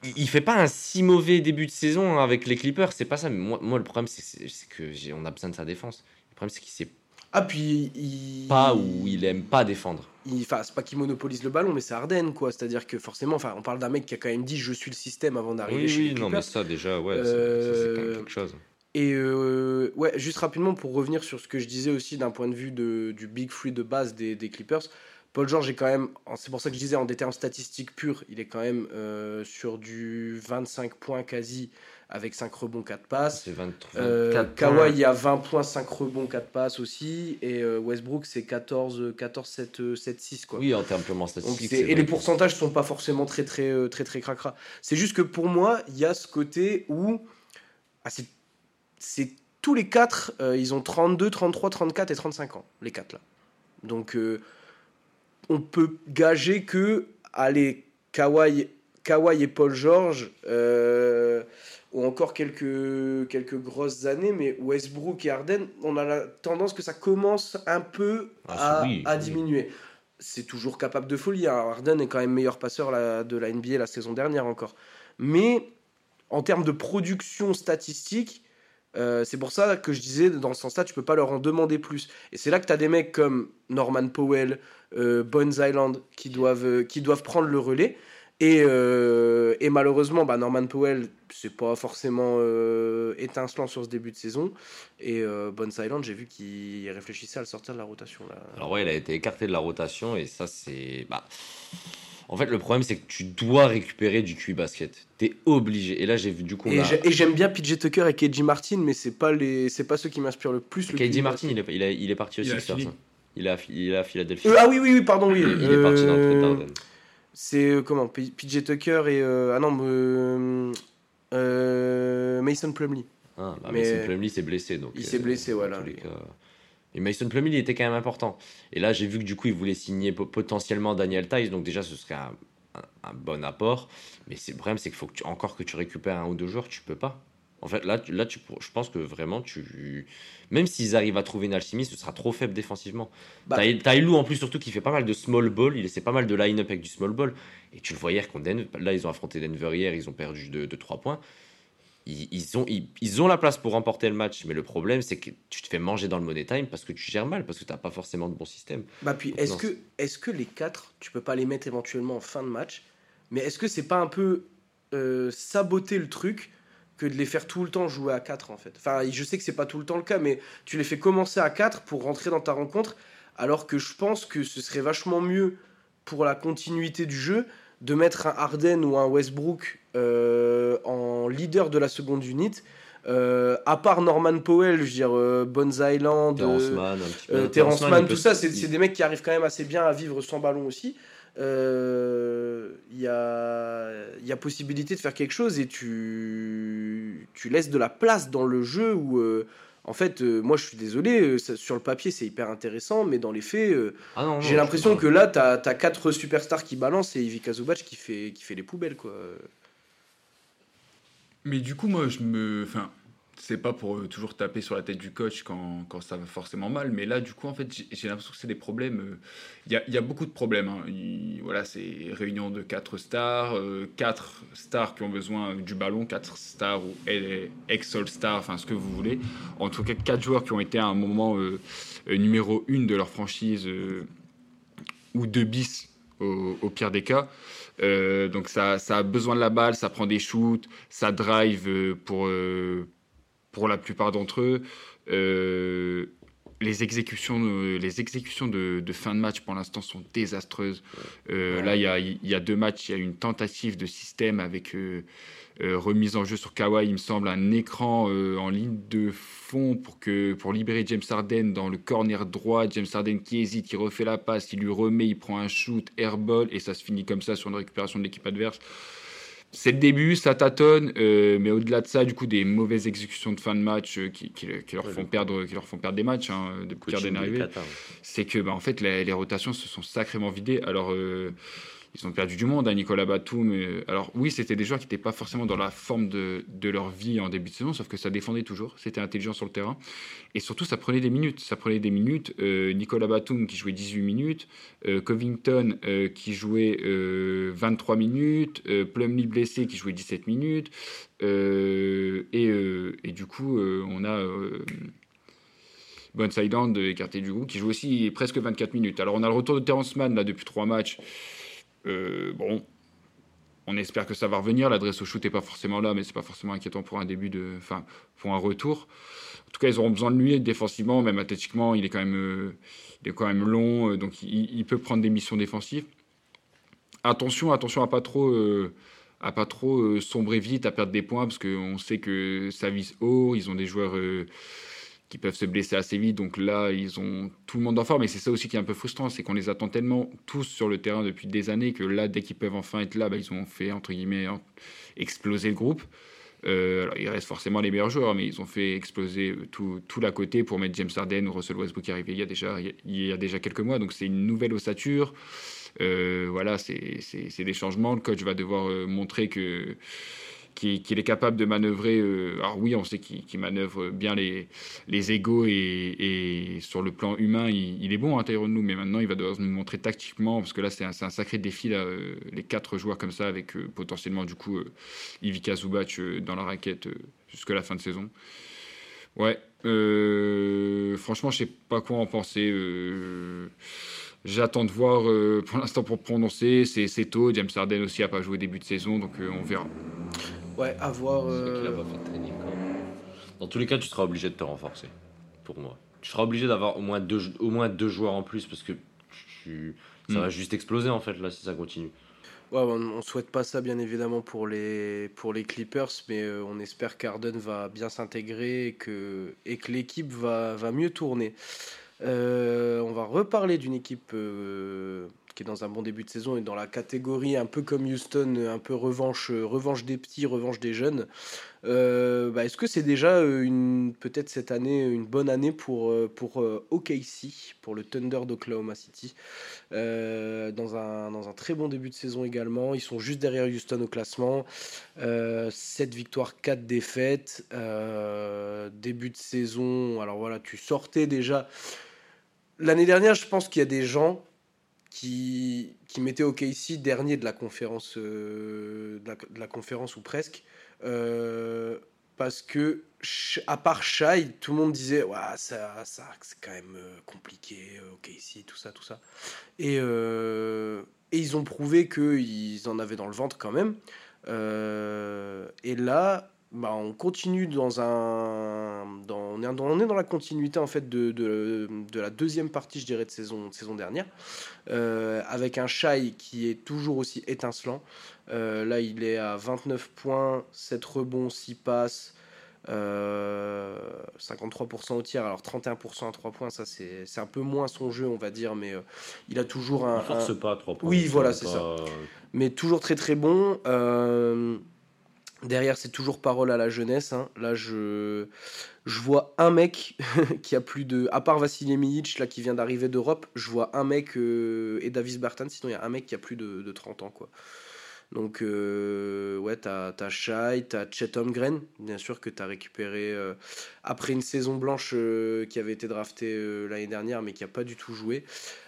Il, il fait pas un si mauvais début de saison avec les Clippers, c'est pas ça. Mais moi, moi le problème, c'est que on a besoin de sa défense. Le problème, c'est qu'il sait ah, puis il... Pas ou il aime pas défendre. Enfin, c'est pas qu'il monopolise le ballon, mais c'est Arden, quoi. C'est-à-dire que forcément, enfin, on parle d'un mec qui a quand même dit je suis le système avant d'arriver oui, chez oui, les non, mais ça, déjà, ouais, c'est même quelque chose. Et euh, ouais, juste rapidement pour revenir sur ce que je disais aussi d'un point de vue de, du big free de base des, des Clippers, Paul George est quand même, c'est pour ça que je disais en des termes statistiques purs, il est quand même euh, sur du 25 points quasi avec 5 rebonds, 4 passes. C'est 23. Euh, Kawhi, il y a 20 points, 5 rebonds, 4 passes aussi. Et euh, Westbrook, c'est 14, 14 7, 7, 6. Quoi. Oui, en termes purement statistiques. et les pourcentages sont pas forcément très, très, très, très, très cracra. C'est juste que pour moi, il y a ce côté où ah, c'est tous les 4, euh, ils ont 32, 33, 34 et 35 ans, les 4 là. Donc euh, on peut gager que, allez, Kawhi, Kawhi et Paul George euh, ont encore quelques, quelques grosses années, mais Westbrook et Harden, on a la tendance que ça commence un peu Ah, à, oui, à oui. diminuer. C'est toujours capable de folie. hein. Harden est quand même meilleur passeur la- de la NBA la saison dernière encore. Mais en termes de production statistique, euh, c'est pour ça que je disais, dans ce sens-là, tu peux pas leur en demander plus. Et c'est là que tu as des mecs comme Norman Powell, euh, Bones Island, qui doivent, euh, qui doivent prendre le relais. Et, euh, malheureusement, bah, Norman Powell, c'est pas forcément étincelant sur ce début de saison. Et euh, Bones Island, j'ai vu qu'il réfléchissait à le sortir de la rotation. Là. Alors ouais, il a été écarté de la rotation et ça c'est... Bah... En fait, le problème c'est que tu dois récupérer du QI basket. T'es obligé. Et là, j'ai vu du coup... Et a- j'ai- et j'aime bien PJ Tucker et KJ Martin, mais c'est pas les, c'est pas ceux qui m'inspirent le plus. le QI Martin, il est, il, est, il est parti aussi. Il est à, il est à Philadelphie. Euh, ah oui, oui, oui, pardon, oui. il est parti dans le Euh, d'Arden. C'est euh, comment PJ Tucker et euh, ah non euh, Mason Plumlee. Ah, bah, Mais- Mason Plumlee s'est blessé. Donc, Il s'est blessé, voilà. tous les cas. Et Mason Plumlee, il était quand même important. Et là, j'ai vu que du coup, il voulait signer po- potentiellement Daniel Tice. Donc déjà, ce serait un, un- un bon apport. Mais c'est- le problème, c'est qu'il faut que tu, encore que tu récupères un ou deux joueurs, tu peux pas. En fait, là, tu- là tu, je pense que vraiment, tu, même s'ils arrivent à trouver une alchimie, ce sera trop faible défensivement. Bah- T'as T'as Elou en plus, surtout, qui fait pas mal de small ball. Il essaie pas mal de line-up avec du small ball. Et tu le vois hier contre Denver. Là, ils ont affronté Denver hier, ils ont perdu de, de 3 points. Ils, ils ont, ils, ils ont la place pour remporter le match, mais le problème, c'est que tu te fais manger dans le money time parce que tu gères mal, parce que tu n'as pas forcément de bon système. Bah puis est-ce que est-ce que les quatre, tu peux pas les mettre éventuellement en fin de match, mais est-ce que c'est pas un peu euh, saboter le truc que de les faire tout le temps jouer à 4 en fait? Enfin, je sais que c'est pas tout le temps le cas, mais tu les fais commencer à 4 pour rentrer dans ta rencontre, alors que je pense que ce serait vachement mieux pour la continuité du jeu de mettre un Harden ou un Westbrook euh, en leader de la seconde unité. Euh, à part Norman Powell, je veux dire euh, Bones Island, Terrence euh, Mann, euh, Terrence tout ça, c'est des mecs qui arrivent quand même assez bien à vivre sans ballon aussi. Il y, a, il y a possibilité de faire quelque chose et tu, tu laisses de la place dans le jeu où, en fait, euh, moi je suis désolé, euh, ça- sur le papier c'est hyper intéressant, mais dans les faits, euh, Ah non, non, j'ai je l'impression comprends. que là, tu as, quatre superstars qui balancent et Ivica Zubac qui fait, qui fait les poubelles. quoi. Mais du coup, moi, je me. Enfin, c'est pas pour euh, toujours taper sur la tête du coach quand, quand ça va forcément mal, mais là, du coup, en fait, j'ai- l'impression que c'est des problèmes. euh, Il y, a, il y a beaucoup de problèmes. hein. Il- voilà, c'est réunion de quatre stars, euh, quatre stars qui ont besoin du ballon, quatre stars ou eh, ex-all-stars, enfin, ce que vous voulez. En tout cas, quatre joueurs qui ont été à un moment euh, euh, numéro une de leur franchise euh, ou deux bis au, pire des cas. Euh, donc ça, ça a besoin de la balle, ça prend des shoots, ça drive euh, pour, euh, pour la plupart d'entre eux. Euh, les exécutions, euh, les exécutions de, de fin de match pour l'instant sont désastreuses. Euh, Ouais. Là, il y a, il y a deux matchs, il y a une tentative de système avec euh, remise en jeu sur Kawhi, il me semble, un écran en ligne de fond pour, que, pour libérer James Harden dans le corner droit. James Harden qui hésite, qui refait la passe, il lui remet, il prend un shoot, airball, et ça se finit comme ça sur une récupération de l'équipe adverse. C'est le début, ça tâtonne, euh, mais au-delà de ça, du coup, des mauvaises exécutions de fin de match euh, qui, qui- qui leur Ouais, font perdre, qui leur font perdre des matchs hein, depuis de Qatar. c'est que bah, en fait les, les rotations se sont sacrément vidées. Alors euh, ils ont perdu du monde, hein, Nicolas Batum. euh, alors oui, c'était des joueurs qui n'étaient pas forcément dans la forme de, de leur vie en début de saison, sauf que ça défendait toujours, c'était intelligent sur le terrain. Et surtout, ça prenait des minutes. Ça prenait des minutes. Euh, Nicolas Batum qui jouait 18 minutes, euh, Covington euh, qui jouait euh, 23 minutes, Plumlee blessé qui jouait 17 minutes. Et, et du coup, on a... Bones Island écarté du goût, qui joue aussi presque 24 minutes. Alors on a le retour de Terrence Mann là depuis trois matchs. Euh, bon, on espère que ça va revenir. L'adresse au shoot n'est pas forcément là, mais c'est pas forcément inquiétant pour un début de, enfin, pour un retour. En tout cas, ils auront besoin de lui défensivement, même athlétiquement. Il est quand même, euh, il est quand même long, euh, donc il, peut prendre des missions défensives. Attention, attention à pas trop, à pas trop sombrer vite, à perdre des points, parce qu'on sait que ça vise haut. Ils ont des joueurs qui peuvent se blesser assez vite. Donc là, ils ont tout le monde en forme. Et c'est ça aussi qui est un peu frustrant, c'est qu'on les attend tellement tous sur le terrain depuis des années que là, dès qu'ils peuvent enfin être là, bah, ils ont fait, entre guillemets, exploser le groupe. Euh, alors, il reste forcément les meilleurs joueurs, mais ils ont fait exploser tout, tout l'à côté pour mettre James Harden ou Russell Westbrook arrivé il y a déjà, il y a déjà quelques mois. Donc c'est une nouvelle ossature. Euh, voilà, c'est des changements. Le coach va devoir euh, montrer que qu'il est capable de manœuvrer. Euh, alors oui, on sait qu'il manœuvre bien les, les égaux et, sur le plan humain, il, est bon à hein, nous, mais maintenant il va devoir nous montrer tactiquement, parce que là c'est un, sacré défi, là, euh, les quatre joueurs comme ça, avec euh, potentiellement du coup Ivica Zubac dans la raquette jusqu'à la fin de saison. Ouais, franchement, je sais pas quoi en penser. J'attends de voir pour l'instant pour prononcer. C'est tôt. James Harden aussi a pas joué début de saison, donc on verra. Ouais, avoir. Euh... Dans tous les cas, tu seras obligé de te renforcer. Pour moi. Tu seras obligé d'avoir au moins deux, au moins deux joueurs en plus parce que tu, ça va hmm. juste exploser en fait là si ça continue. Ouais, on, ne souhaite pas ça bien évidemment pour les, pour les Clippers, mais euh, on espère qu'Arden va bien s'intégrer et que, et que l'équipe va, va mieux tourner. Euh, on va reparler d'une équipe euh, qui est dans un bon début de saison et dans la catégorie un peu comme Houston, un peu revanche, revanche des petits, revanche des jeunes. Euh, bah, est-ce que c'est déjà une peut-être cette année une bonne année pour pour OKC, pour le Thunder d'Oklahoma City, dans un dans un très bon début de saison également. Ils sont juste derrière Houston au classement, 7 victoires, 4 défaites, début de saison. Alors voilà, tu sortais déjà L'année dernière, je pense qu'il y a des gens qui, qui mettaient OKC dernier de la conférence, euh, de, la, conférence ou presque, euh, parce que à part Shai, tout le monde disait ouais, ça, ça c'est quand même euh, compliqué, OKC, tout ça, tout ça. Et, et ils ont prouvé qu'ils en avaient dans le ventre quand même. et là, bah, on continue dans un. Dans, on, est, on, est, dans la continuité en fait de, de, de, la deuxième partie, je dirais, de saison, de saison dernière, euh, avec un Shai qui est toujours aussi étincelant. Euh, là, il est à 29 points, 7 rebonds, 6 passes. 53% euh, au tir, alors 31% à 3 points, ça c'est un peu moins son jeu, on va dire, mais il a toujours un. Il force pas à 3 points. Oui, voilà, c'est ça. Mais toujours très très bon. Derrière, c'est toujours parole à la jeunesse. Hein. Là, je, vois un mec (laughs) qui a plus de. À part Vassili Milic, là, qui vient d'arriver d'Europe, je vois un mec euh, et Davis Barton. Sinon, il y a un mec qui a plus de, de 30 ans, quoi. Donc, euh, ouais, t'as as Shai, t'as Chet Holmgren, bien sûr, que t'as récupéré euh, après une saison blanche qui avait été draftée l'année dernière, mais qui a pas du tout joué.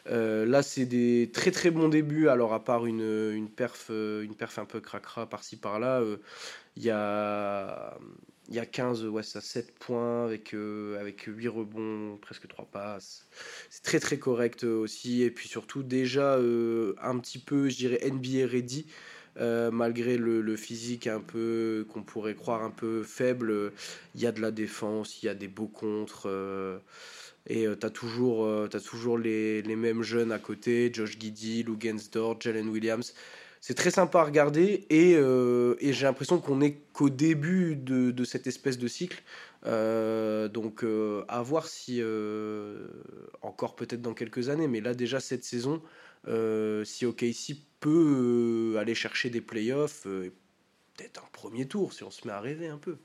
là, c'est des très très bons débuts. Alors, à part une, une, une perf un peu cracra par-ci par-là, il y a, y a 15, ouais, ça 7 points avec, euh, avec 8 rebonds, presque 3 passes. C'est très très correct euh, aussi. Et puis surtout, déjà euh, un petit peu, je dirais, NBA ready. malgré le, physique un peu qu'on pourrait croire un peu faible, il y a de la défense, il y a des beaux contres. et tu as toujours, as toujours les, les, mêmes jeunes à côté, Josh Giddy, Lou Gensdorf, Jalen Williams. C'est très sympa à regarder et, euh, j'ai l'impression qu'on est qu'au début de, de, cette espèce de cycle. Euh, donc euh, à voir si, encore peut-être dans quelques années, mais là déjà cette saison, si OKC peut aller chercher des playoffs, peut-être un premier tour si on se met à rêver un peu.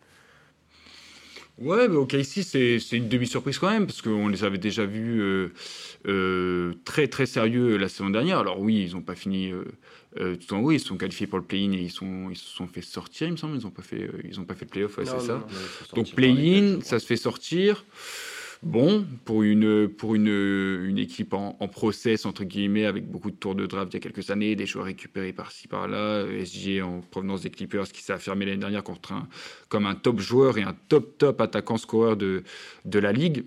Ouais, mais OK, ici, c'est une demi-surprise quand même, parce qu'on les avait déjà vus euh, euh, très très sérieux la saison dernière. Alors oui, ils n'ont pas fini euh, tout en haut, ils sont qualifiés pour le play-in et ils, sont, ils se sont fait sortir, il me semble. Ils n'ont pas, fait, ils ont pas fait le play-off, c'est ça. Donc play-in, ça se fait sortir bon pour une, équipe en, en, process, entre guillemets, avec beaucoup de tours de draft il y a quelques années, des joueurs récupérés par-ci par-là, SG en provenance des Clippers qui s'est affirmé l'année dernière contre un, comme un top joueur et un top top attaquant scoreur de la ligue.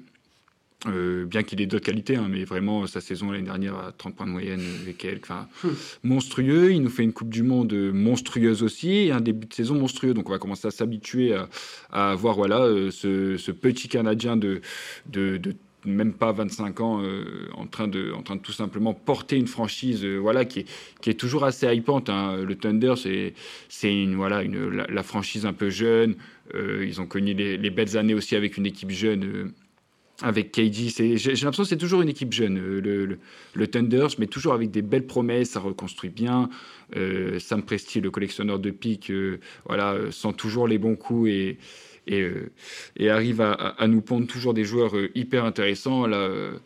Euh, bien qu'il ait d'autres qualités, hein, mais vraiment sa saison l'année dernière à 30 points de moyenne avec elle, enfin, hmm. monstrueux. Il nous fait une Coupe du Monde monstrueuse aussi, et un début de saison monstrueux. Donc on va commencer à s'habituer à, à, voir voilà, euh, ce, ce, petit Canadien de, de, de même pas 25 ans, euh, en, train de, en train de tout simplement porter une franchise euh, voilà, qui, est, qui est toujours assez hypante. Hein. Le Thunder, c'est une, voilà, une, la, franchise un peu jeune. Euh, ils ont connu les, les, belles années aussi avec une équipe jeune. Avec KD, j'ai l'impression que c'est toujours une équipe jeune, le, le, Thunder, mais toujours avec des belles promesses, ça reconstruit bien. Sam Presti, le collectionneur de pics, voilà, sent toujours les bons coups et, euh, arrive à, nous pondre toujours des joueurs euh, hyper intéressants. Là, euh,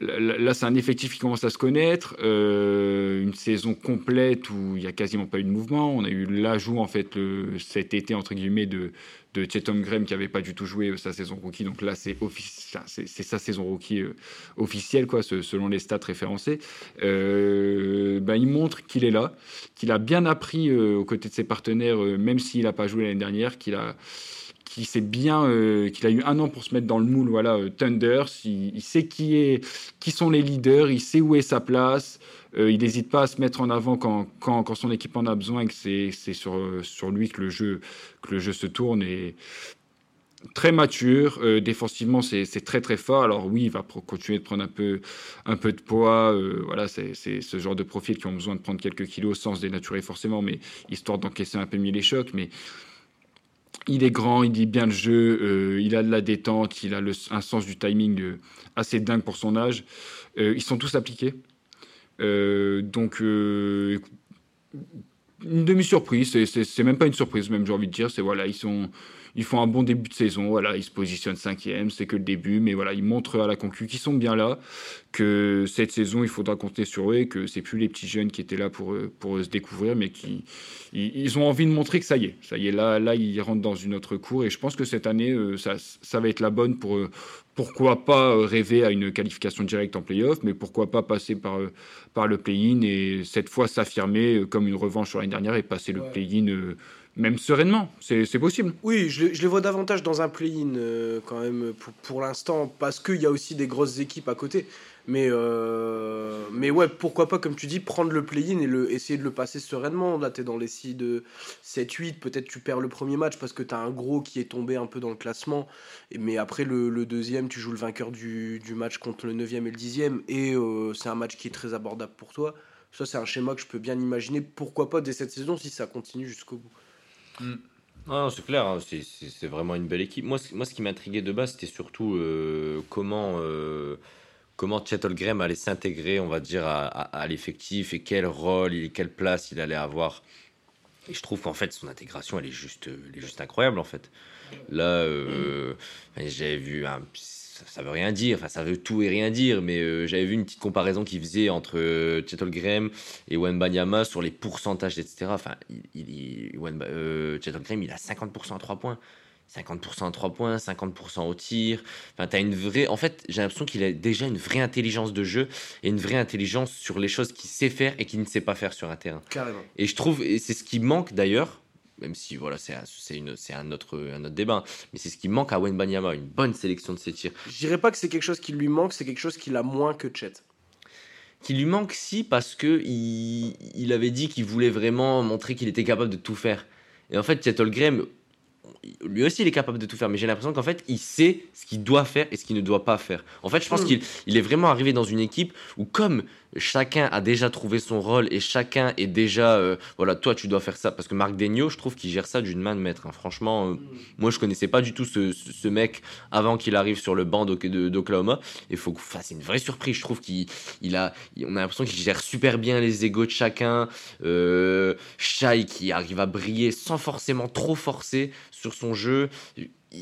Là, c'est un effectif qui commence à se connaître. une saison complète où il n'y a quasiment pas eu de mouvement. On a eu l'ajout, en fait, cet été, entre guillemets, de, de Chetom Graham qui n'avait pas du tout joué sa saison rookie. Donc là, c'est, sa saison rookie officielle, quoi, selon les stats référencés. ben, il montre qu'il est là, qu'il a bien appris aux côtés de ses partenaires, même s'il n'a pas joué l'année dernière, qu'il a qui sait bien euh, qu'il a eu un an pour se mettre dans le moule voilà euh, Thunder il, sait qui est qui sont les leaders il sait où est sa place. Euh, il n'hésite pas à se mettre en avant quand, quand, quand son équipe en a besoin et que c'est, sur, sur lui que le jeu que le jeu se tourne et très mature. Défensivement c'est, très très fort. Alors oui il va continuer de prendre un peu un peu de poids. Voilà c'est, ce genre de profils qui ont besoin de prendre quelques kilos sans se dénaturer forcément mais histoire d'encaisser un peu mieux les chocs. Mais il est grand, il dit bien le jeu, euh, il a de la détente, il a un sens du timing euh, assez dingue pour son âge. Euh, ils sont tous appliqués. donc, une demi-surprise, c'est même pas une surprise, même j'ai envie de dire. C'est voilà, ils sont ils font un bon début de saison. Voilà, ils se positionnent cinquième, c'est que le début, mais voilà, ils montrent à la concu qu'ils sont bien là, que cette saison, il faudra compter sur eux, et que c'est plus les petits jeunes qui étaient là pour pour se découvrir, mais qui ils, ont envie de montrer que ça y est, ça y est là, là ils rentrent dans une autre cour, et je pense que cette année, euh, ça, ça va être la bonne pour pourquoi pas rêver à une qualification directe en playoff, mais pourquoi pas passer par, par le play-in et cette fois s'affirmer comme une revanche sur l'année dernière et passer le play-in euh, même sereinement, c'est possible. Oui, je, les vois davantage dans un play-in euh, quand même pour, l'instant, parce qu'il y a aussi des grosses équipes à côté. Mais, euh, mais ouais, pourquoi pas, comme tu dis, prendre le play-in et essayer de le passer sereinement. Là, tu es dans les 6 de 7-8, peut-être tu perds le premier match parce que tu as un gros qui est tombé un peu dans le classement. Mais après, le, deuxième, tu joues le vainqueur du, du match contre le 9e et le 10e. Et euh, c'est un match qui est très abordable pour toi. Ça, c'est un schéma que je peux bien imaginer. Pourquoi pas dès cette saison si ça continue jusqu'au bout. Mm. C'est clair, hein, c'est vraiment une belle équipe. Moi, moi ce qui m'intriguait de base, c'était surtout euh, comment, euh, comment allait s'intégrer, on va dire, à, l'effectif et quel rôle, quelle place il allait avoir. Et je trouve qu'en fait, son intégration, elle est juste, elle est juste incroyable, en fait. Là, euh, j'avais vu un ça, veut rien dire, enfin ça veut tout et rien dire, mais euh, j'avais vu une petite comparaison qu'il faisait entre euh, Graham et Wenbanyama sur les pourcentages, etc. Enfin, il, il, euh, Graham, il a 50% à 3 points. 50% à 3 points, 50% au tir. Enfin, as une vraie. En fait, j'ai l'impression qu'il a déjà une vraie intelligence de jeu et une vraie intelligence sur les choses qu'il sait faire et qu'il ne sait pas faire sur un terrain. Carrément. Et je trouve, et c'est ce qui manque d'ailleurs même si voilà, c'est un, autre, un autre débat. Mais c'est ce qui manque à Wayne Banyama, une bonne sélection de ses tirs. Je dirais pas que c'est quelque chose qui lui manque, c'est quelque chose qu'il a moins que Chet. Qui lui manque, si, parce que il, il avait dit qu'il voulait vraiment montrer qu'il était capable de tout faire. Et en fait, Chet Holmgren, lui aussi il est capable de tout faire, mais j'ai l'impression qu'en fait il sait ce qu'il doit faire et ce qu'il ne doit pas faire. En fait, je pense hmm. qu'il il est vraiment arrivé dans une équipe où comme chacun a déjà trouvé son rôle et chacun est déjà euh, voilà toi tu dois faire ça parce que Marc Degno je trouve qu'il gère ça d'une main de maître hein. franchement euh, moi je connaissais pas du tout ce, ce, mec avant qu'il arrive sur le banc d'Oklahoma et faut c'est une vraie surprise je trouve qu'il il a on a l'impression qu'il gère super bien les égos de chacun euh, Shai qui arrive à briller sans forcément trop forcer sur son jeu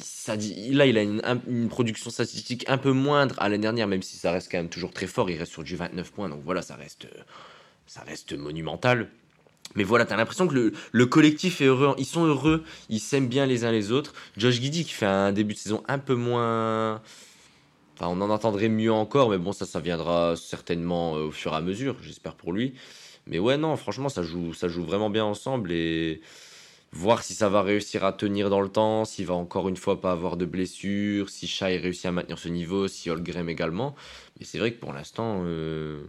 ça dit, là, il a une, production statistique un peu moindre à l'année dernière, même si ça reste quand même toujours très fort. Il reste sur du 29 points, donc voilà, ça reste, ça reste monumental. Mais voilà, t'as l'impression que le, collectif est heureux. Ils sont heureux, ils s'aiment bien les uns les autres. Josh Giddy qui fait un début de saison un peu moins. Enfin, on en entendrait mieux encore, mais bon, ça, ça viendra certainement euh, au fur et à mesure, j'espère pour lui. Mais ouais, non, franchement, ça joue, ça joue vraiment bien ensemble et voir si ça va réussir à tenir dans le temps, s'il va encore une fois pas avoir de blessures, si Shai réussit à maintenir ce niveau, si Holgrim également. Mais c'est vrai que pour l'instant, euh,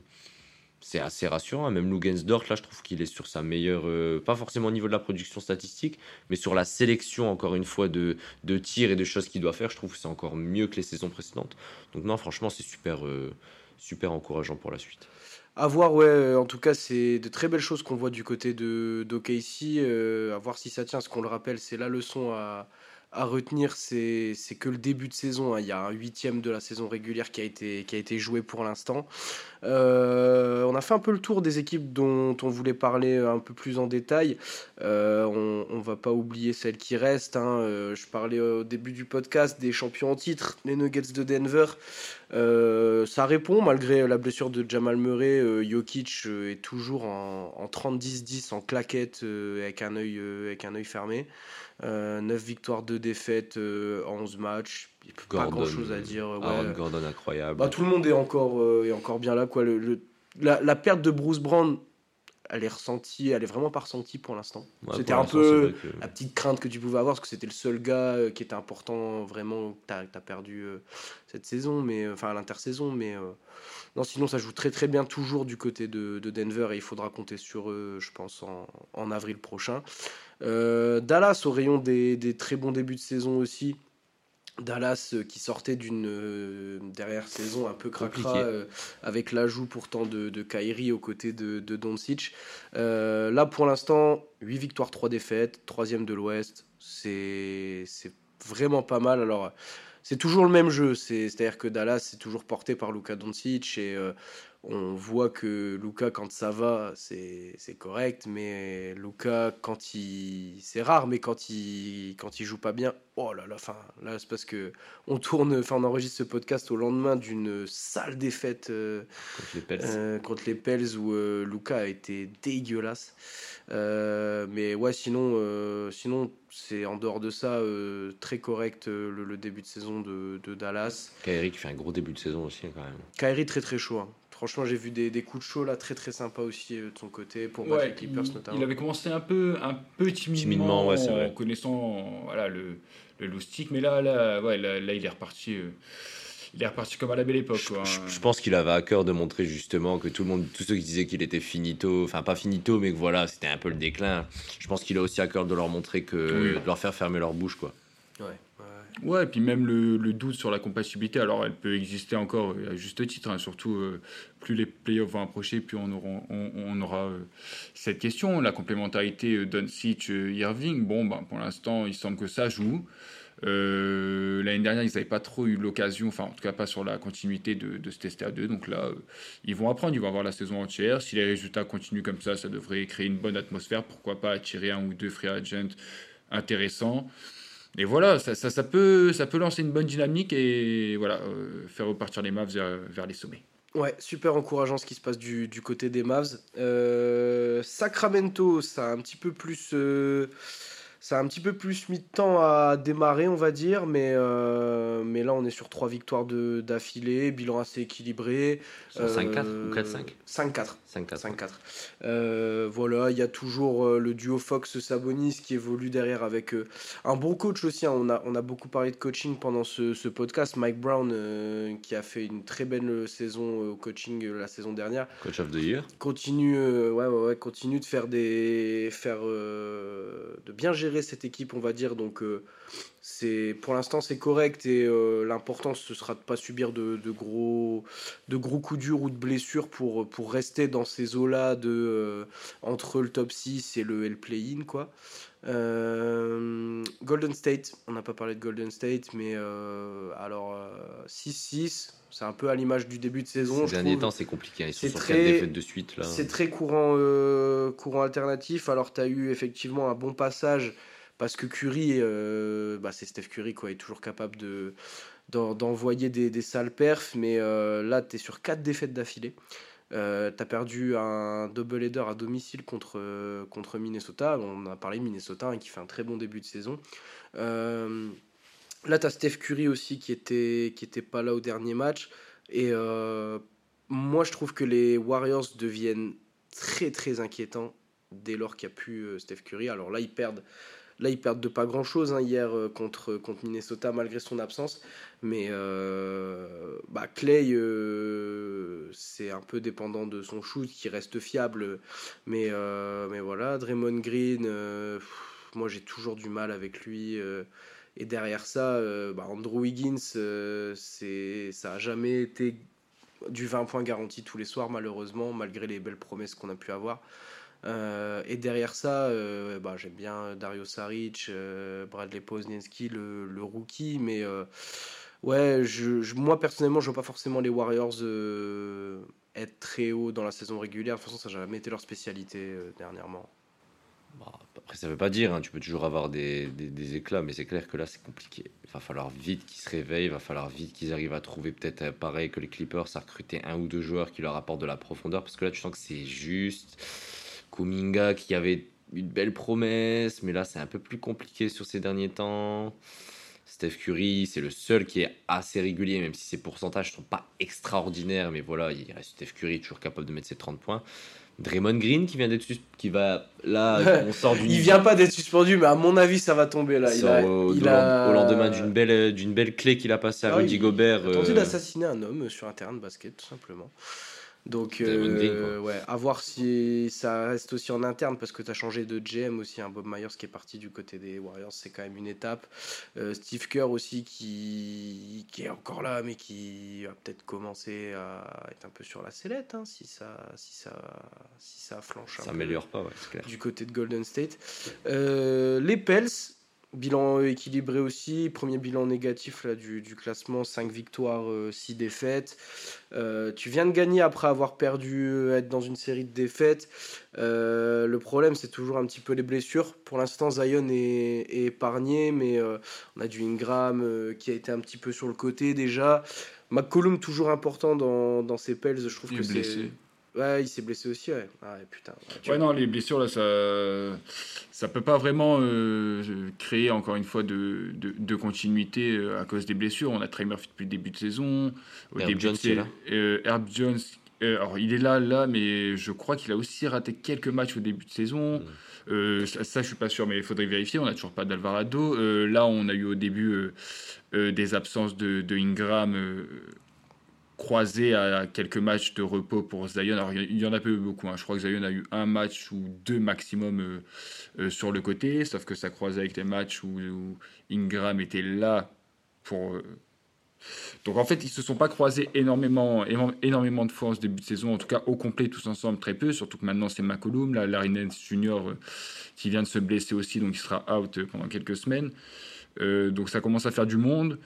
c'est assez rassurant. Même Lugensdorf, là, je trouve qu'il est sur sa meilleure, euh, pas forcément au niveau de la production statistique, mais sur la sélection, encore une fois, de, de tirs et de choses qu'il doit faire, je trouve que c'est encore mieux que les saisons précédentes. Donc non, franchement, c'est super, euh, super encourageant pour la suite. À voir, ouais, en tout cas, c'est de très belles choses qu'on voit du côté de d'OKC. Euh, voir si ça tient. Ce qu'on le rappelle, c'est la leçon à, retenir, c'est que le début de saison. Hein. Il y a un huitième de la saison régulière qui a été, qui a été joué pour l'instant. Euh, on a fait un peu le tour des équipes dont on voulait parler un peu plus en détail. Euh, on ne va pas oublier celles qui restent. Hein. Euh, je parlais au début du podcast des champions en titre, les Nuggets de Denver. Ça répond malgré la blessure de Jamal Murray. Jokic est toujours en, en 30-10-10 en claquette avec, un œil, avec un œil fermé. 9 victoires, 2 défaites en 11 matchs. Il pas grand chose à dire. Ouais. Gordon incroyable. Bah, tout le monde est encore, est encore bien là. Quoi. Le, la, la, perte de Bruce Brown, elle est ressentie, elle est vraiment pas ressentie pour l'instant. c'était un peu la petite crainte que tu pouvais avoir parce que c'était le seul gars euh, qui était important vraiment que tu as, perdu euh, cette saison, mais enfin à l'intersaison. Mais euh, non, sinon ça joue très très bien toujours du côté de, de Denver et il faudra compter sur eux, je pense, en, en avril prochain. Dallas au rayon des, des, très bons débuts de saison aussi. Dallas euh, qui sortait d'une euh, derrière saison un peu cracra euh, avec l'ajout pourtant de, de Kairi aux côtés de, de Doncic. là pour l'instant, 8 victoires, 3 défaites, troisième de l'Ouest. C'est vraiment pas mal. Alors c'est toujours le même jeu, c'est-à-dire que Dallas est toujours porté par Luka Doncic et on voit que Luca, quand ça va, c'est correct, mais Luca, quand il. C'est rare, mais quand il, quand il joue pas bien, oh là là, fin, là c'est parce que on tourne, enfin on enregistre ce podcast au lendemain d'une sale défaite euh, contre, les Pels. Euh, contre les Pels où euh, Luca a été dégueulasse. mais ouais, sinon, sinon c'est en dehors de ça très correct le, début de saison de, de Dallas. Kairi qui fait un gros début de saison aussi quand même. Kairi très très chaud. Hein. Franchement, j'ai vu des, des, coups de chaud là très très sympas aussi euh, de son côté pour battre les Clippers il, notamment. Il avait commencé un peu un peu timidement, en connaissant voilà le le loustic, mais là là ouais là, il est reparti. Euh, il est reparti comme à la belle époque. Je, pense qu'il avait à cœur de montrer justement que tout le monde, tous ceux qui disaient qu'il était finito, enfin pas finito, mais que voilà, c'était un peu le déclin. Je pense qu'il a aussi à cœur de leur montrer que, de leur faire fermer leur bouche, quoi. Ouais. Ouais, et puis même le, doute sur la compatibilité, alors elle peut exister encore à juste titre, hein, surtout euh, plus les playoffs vont approcher, plus on aura, on, on aura euh, cette question. La complémentarité euh, Doncic-Irving, bon, ben, pour l'instant, il semble que ça joue. L'année dernière, ils n'avaient pas trop eu l'occasion, enfin en tout cas pas sur la continuité de, de se tester à deux. Donc là, ils vont apprendre, ils vont avoir la saison entière. Si les résultats continuent comme ça, ça devrait créer une bonne atmosphère. Pourquoi pas attirer un ou deux free agents intéressants. Et voilà, ça, ça, peut, ça peut lancer une bonne dynamique et voilà, euh, faire repartir les Mavs vers, les sommets. Ouais, super encourageant ce qui se passe du, côté des Mavs. Euh, Sacramento, ça a un petit peu plus. Euh, ça a un petit peu plus mis de temps à démarrer, on va dire, mais, euh, mais là on est sur trois victoires d'affilée, bilan assez équilibré. 5-4 ou 4-5 5-4. 5-4. voilà, il y a toujours euh, le duo Fox-Sabonis qui évolue derrière avec euh, un bon coach aussi. Hein. On, a, on a beaucoup parlé de coaching pendant ce, ce podcast. Mike Brown qui a fait une très belle saison au coaching la saison dernière. Coach of the Year. Continue, ouais, ouais, ouais, continue de faire des. Faire, de bien gérer cette équipe, on va dire. Donc, euh, c'est pour l'instant, c'est correct. Et euh, l'important, ce sera de pas subir de, gros, de gros coups durs ou de blessures pour, pour rester dans ces eaux-là de, euh, entre le top 6 et le, play-in. quoi. Golden State, on n'a pas parlé de Golden State, mais alors 6-6, c'est un peu à l'image du début de saison. Ces derniers temps, c'est compliqué. Ils sont sur très, défaites de suite. là. C'est très courant, courant alternatif. Alors, tu as eu effectivement un bon passage parce que Curry, euh, bah, c'est Steph Curry, quoi, est toujours capable de, d'envoyer des, des, sales perfs, mais euh, là, tu es sur 4 défaites d'affilée. Euh, tu as perdu un double header à domicile contre, contre Minnesota. On a parlé Minnesota hein, qui fait un très bon début de saison. là, tu as Steph Curry aussi qui était, qui pas là au dernier match. Et moi, je trouve que les Warriors deviennent très très inquiétants dès lors qu'il n'y a plus Steph Curry. Alors là, ils perdent Là, ils perdent de pas grand chose hein, hier euh, contre, contre Minnesota malgré son absence. Mais euh, bah, Clay, euh, c'est un peu dépendant de son shoot qui reste fiable. Mais, mais voilà, Draymond Green, moi j'ai toujours du mal avec lui. et derrière ça, bah, Andrew Wiggins, ça n'a jamais été du 20 points garanti tous les soirs, malheureusement, malgré les belles promesses qu'on a pu avoir. Euh, et derrière ça, euh, bah, j'aime bien Dario Saric, euh, Bradley Poznanski, le, le, rookie, mais ouais, moi personnellement, je vois pas forcément les Warriors être très haut dans la saison régulière. De toute façon, ça n'a jamais été leur spécialité dernièrement. Bah, après, ça veut pas dire, hein, tu peux toujours avoir des, des, des éclats, mais c'est clair que là, c'est compliqué. Il va falloir vite qu'ils se réveillent, il va falloir vite qu'ils arrivent à trouver peut-être pareil que les Clippers, à recruter un ou deux joueurs qui leur apportent de la profondeur, parce que là, tu sens que c'est juste Kuminga qui avait une belle promesse, mais là c'est un peu plus compliqué sur ces derniers temps. Steph Curry, c'est le seul qui est assez régulier, même si ses pourcentages sont pas extraordinaires, mais voilà, il reste Steph Curry toujours capable de mettre ses 30 points. Draymond Green qui vient d'être qui va là on sort du il vient pas d'être suspendu mais à mon avis ça va tomber là. Il, a, au, il a... au, lendemain d'une belle d'une belle clé qu'il a passée à ah, Rudy Gobert a tenté euh, d'assassiner un homme sur un terrain de basket tout simplement donc, euh, ouais, à voir si ça reste aussi en interne parce que tu as changé de GM aussi. un hein, Bob Myers qui est parti du côté des Warriors, c'est quand même une étape. Euh, Steve Kerr aussi qui, qui est encore là, mais qui va peut-être commencer à être un peu sur la sellette hein, si, ça, si, ça, si ça flanche. Ça améliore pas, ouais, clair. Du côté de Golden State. Euh, les Pels, Bilan équilibré aussi, premier bilan négatif là, du, du classement, 5 victoires, 6 euh, défaites. Euh, tu viens de gagner après avoir perdu, euh, être dans une série de défaites. le problème, c'est toujours un petit peu les blessures. Pour l'instant, Zion est, épargné, mais on a du Ingram qui a été un petit peu sur le côté déjà. McCollum, toujours important dans, dans ses pels, je trouve que c'est Ouais, il s'est blessé aussi, ouais. Ah, putain. Ouais, non, les blessures, là, ça, ça peut pas vraiment euh, créer, encore une fois, de, de, de, continuité euh, à cause des blessures. On a Trey Murphy depuis le début de saison. Au Herb début Jones, de... là. Euh, Herb Jones, alors, il est là, là, mais je crois qu'il a aussi raté quelques matchs au début de saison. Mm. ça, ça, je suis pas sûr, mais il faudrait vérifier. On n'a toujours pas d'Alvarado. là, on a eu au début des absences de, de Ingram croisé à quelques matchs de repos pour Zion. Alors, il y en a pas eu beaucoup. Hein. Je crois que Zion a eu un match ou deux maximum euh, euh, sur le côté, sauf que ça croisait avec les matchs où, Ingram était là pour. Euh, donc en fait, ils se sont pas croisés énormément, énormément de fois en ce début de saison, en tout cas au complet tous ensemble très peu, surtout que maintenant c'est McCollum, là, Larry Nance Jr. qui vient de se blesser aussi, donc il sera out pendant quelques semaines. donc ça commence à faire du monde.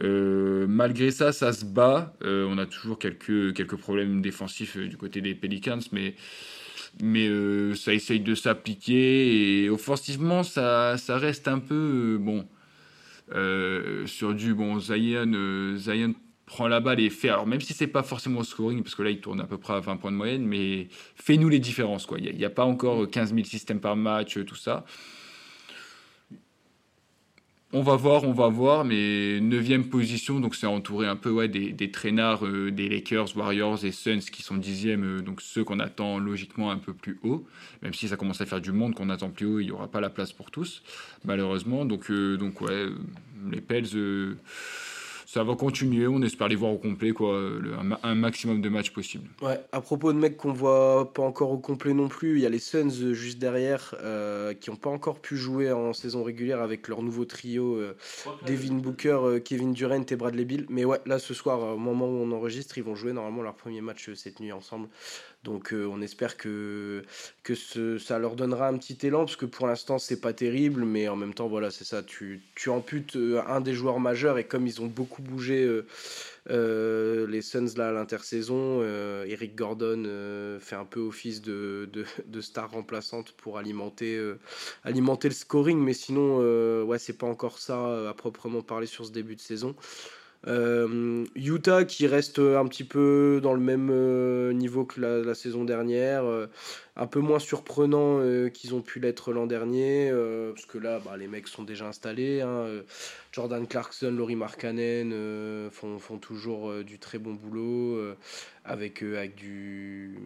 Euh, malgré ça, ça se bat. Euh, on a toujours quelques, quelques problèmes défensifs euh, du côté des Pelicans, mais, mais ça essaye de s'appliquer. Et offensivement, ça, ça reste un peu bon. sur du bon, Zion, Zion prend la balle et fait. Alors, même si c'est pas forcément au scoring, parce que là, il tourne à peu près à 20 points de moyenne, mais fais-nous les différences. Il n'y a, a, pas encore 15 000 systèmes par match, tout ça. On va voir, on va voir, mais neuvième position, donc c'est entouré un peu des, des traînards euh, des Lakers, Warriors et Suns qui sont dixièmes, euh, donc ceux qu'on attend logiquement un peu plus haut, même si ça commence à faire du monde qu'on attend plus haut, il n'y aura pas la place pour tous, malheureusement. Donc, euh, donc ouais, les Pels ça va continuer. On espère les voir au complet, quoi, un, maximum de matchs possible. Ouais, à propos de mecs qu'on voit pas encore au complet non plus, il y a les Suns euh, juste derrière euh, qui n'ont pas encore pu jouer en saison régulière avec leur nouveau trio euh, Devin Booker, Kevin Durant et Bradley Bill. Mais ouais, là ce soir, au moment où on enregistre, ils vont jouer normalement leur premier match cette nuit ensemble. Donc euh, on espère que, ça leur donnera un petit élan, parce que pour l'instant c'est pas terrible, mais en même temps voilà c'est ça, tu, tu amputes euh, un des joueurs majeurs, et comme ils ont beaucoup bougé euh, les Suns là à l'intersaison, Eric Gordon fait un peu office de, de, de, star remplaçante pour alimenter, alimenter le scoring, mais sinon ouais c'est pas encore ça à proprement parler sur ce début de saison. Euh, Utah qui reste un petit peu dans le même euh, niveau que la, saison dernière, euh, un peu moins surprenant qu'ils ont pu l'être l'an dernier, parce que là bah, les mecs sont déjà installés. Hein, Jordan Clarkson, Laurie Markkanen font, toujours du très bon boulot avec, avec du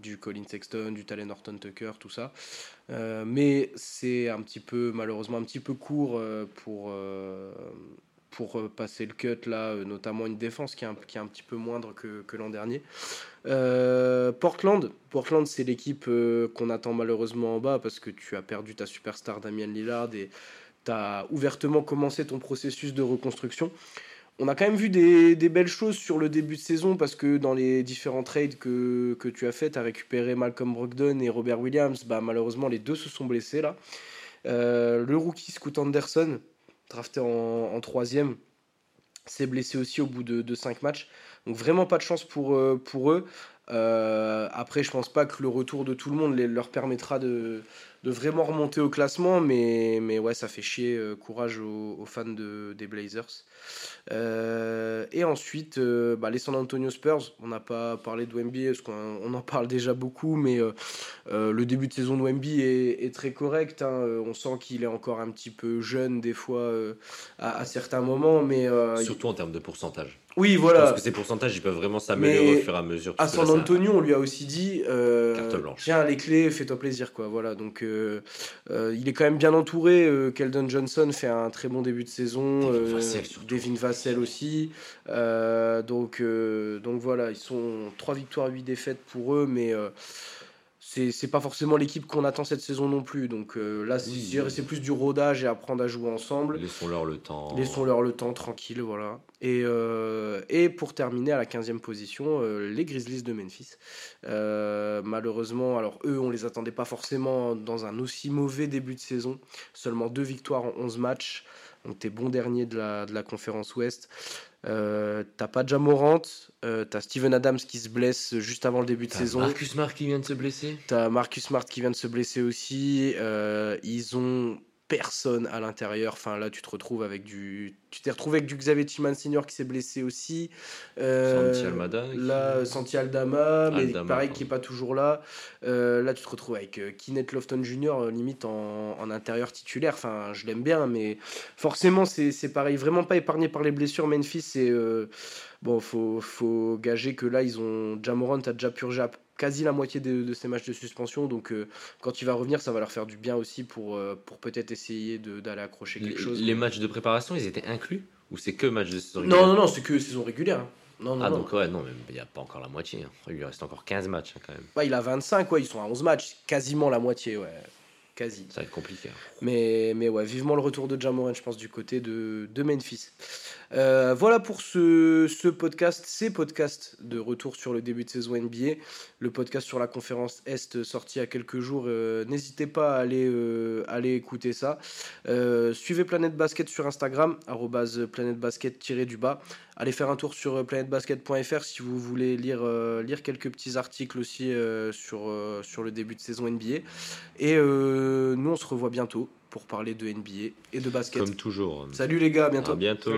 du Colin Sexton, du Talen Horton Tucker, tout ça. mais c'est un petit peu, malheureusement, un petit peu court pour, pour passer le cut, là, notamment une défense qui est un, qui est un petit peu moindre que, que l'an dernier. Portland, Portland c'est l'équipe qu'on attend malheureusement en bas parce que tu as perdu ta superstar Damien Lillard et tu as ouvertement commencé ton processus de reconstruction. On a quand même vu des, belles choses sur le début de saison parce que dans les différents trades que, tu as fait, tu as récupéré Malcolm Brogdon et Robert Williams. Bah, malheureusement, les deux se sont blessés là. Euh, le rookie Scoot Anderson, drafté en, troisième, s'est blessé aussi au bout de, cinq matchs. Donc vraiment pas de chance pour, euh, eux. Euh, après, je pense pas que le retour de tout le monde leur permettra de, de vraiment remonter au classement, mais, mais ouais, ça fait chier. Euh, courage aux, fans de, des Blazers. Euh, et ensuite, bah, les San Antonio Spurs. On n'a pas parlé de Wemby parce qu'on en parle déjà beaucoup, mais le début de saison de Wemby est, très correct. Hein. On sent qu'il est encore un petit peu jeune des fois à, certains moments, mais surtout en termes de pourcentage. Oui, voilà. Parce que ces pourcentages, ils peuvent vraiment s'améliorer au fur et à mesure. À San Antonio, on lui a aussi dit euh, Tiens, les clés, fais-toi plaisir. quoi. Voilà, donc euh, euh, il est quand même bien entouré. Euh, Keldon Johnson fait un très bon début de saison. Devin Vassell, aussi. donc, donc voilà, ils sont 3 victoires, 8 défaites pour eux, mais c'est pas forcément l'équipe qu'on attend cette saison non plus. Donc euh, là, c'est plus du rodage et apprendre à jouer ensemble. Laissons-leur le temps. Laissons-leur le temps, tranquille, voilà. Et, euh, et pour terminer à la 15e position, euh, les Grizzlies de Memphis. malheureusement, alors eux, on les attendait pas forcément dans un aussi mauvais début de saison. Seulement deux victoires en 11 matchs. Donc t'es bon dernier de la, de la conférence Ouest. Euh, t'as pas Jamorant, euh, t'as Steven Adams qui se blesse juste avant le début de saison. Marcus Smart qui vient de se blesser. T'as Marcus Smart qui vient de se blesser aussi. Euh, ils ont personne à l'intérieur. Enfin, là, tu te retrouves avec du. Tu t'es retrouvé avec du Xavier Tillman Senior qui s'est blessé aussi. Euh, Santi Almada. Là, Santi Aldama, mais pareil, qui est pas toujours là. Euh, là, tu te retrouves avec euh, Kenneth Lofton Jr., euh, limite en, en, intérieur titulaire. Enfin, je l'aime bien, mais forcément, c'est pareil. Vraiment pas épargné par les blessures. Memphis, c'est. bon, faut, faut gager que là, ils ont. Jamorant a déjà purgé quasi la moitié de, ces matchs de suspension. Donc euh, quand il va revenir, ça va leur faire du bien aussi pour, euh, pour peut-être essayer d'aller accrocher quelque chose. Les matchs de préparation, ils étaient inclus Ou c'est que match de saison régulière Non, non, non, c'est que saison régulière. Hein. Non, non, ah, donc ouais, non, il n'y a pas encore la moitié. Hein. Il lui reste encore 15 matchs hein, quand même. Bah, il a 25, ouais, ils sont à 11 matchs, quasiment la moitié, ouais. Quasi. Ça va être compliqué. Mais, mais ouais, vivement le retour de Jamoran, je pense, du côté de, de Memphis. Euh, voilà pour ce, podcast, ces podcasts de retour sur le début de saison NBA. Le podcast sur la conférence Est sorti il y a quelques jours. Euh, n'hésitez pas à aller, euh, écouter ça. suivez Planète Basket sur Instagram, planètebasket-du-bas. Allez faire un tour sur planetbasket.fr si vous voulez lire, lire quelques petits articles aussi sur, sur le début de saison NBA. Et nous, on se revoit bientôt pour parler de NBA et de basket. Comme toujours. Salut les gars, à bientôt. À bientôt.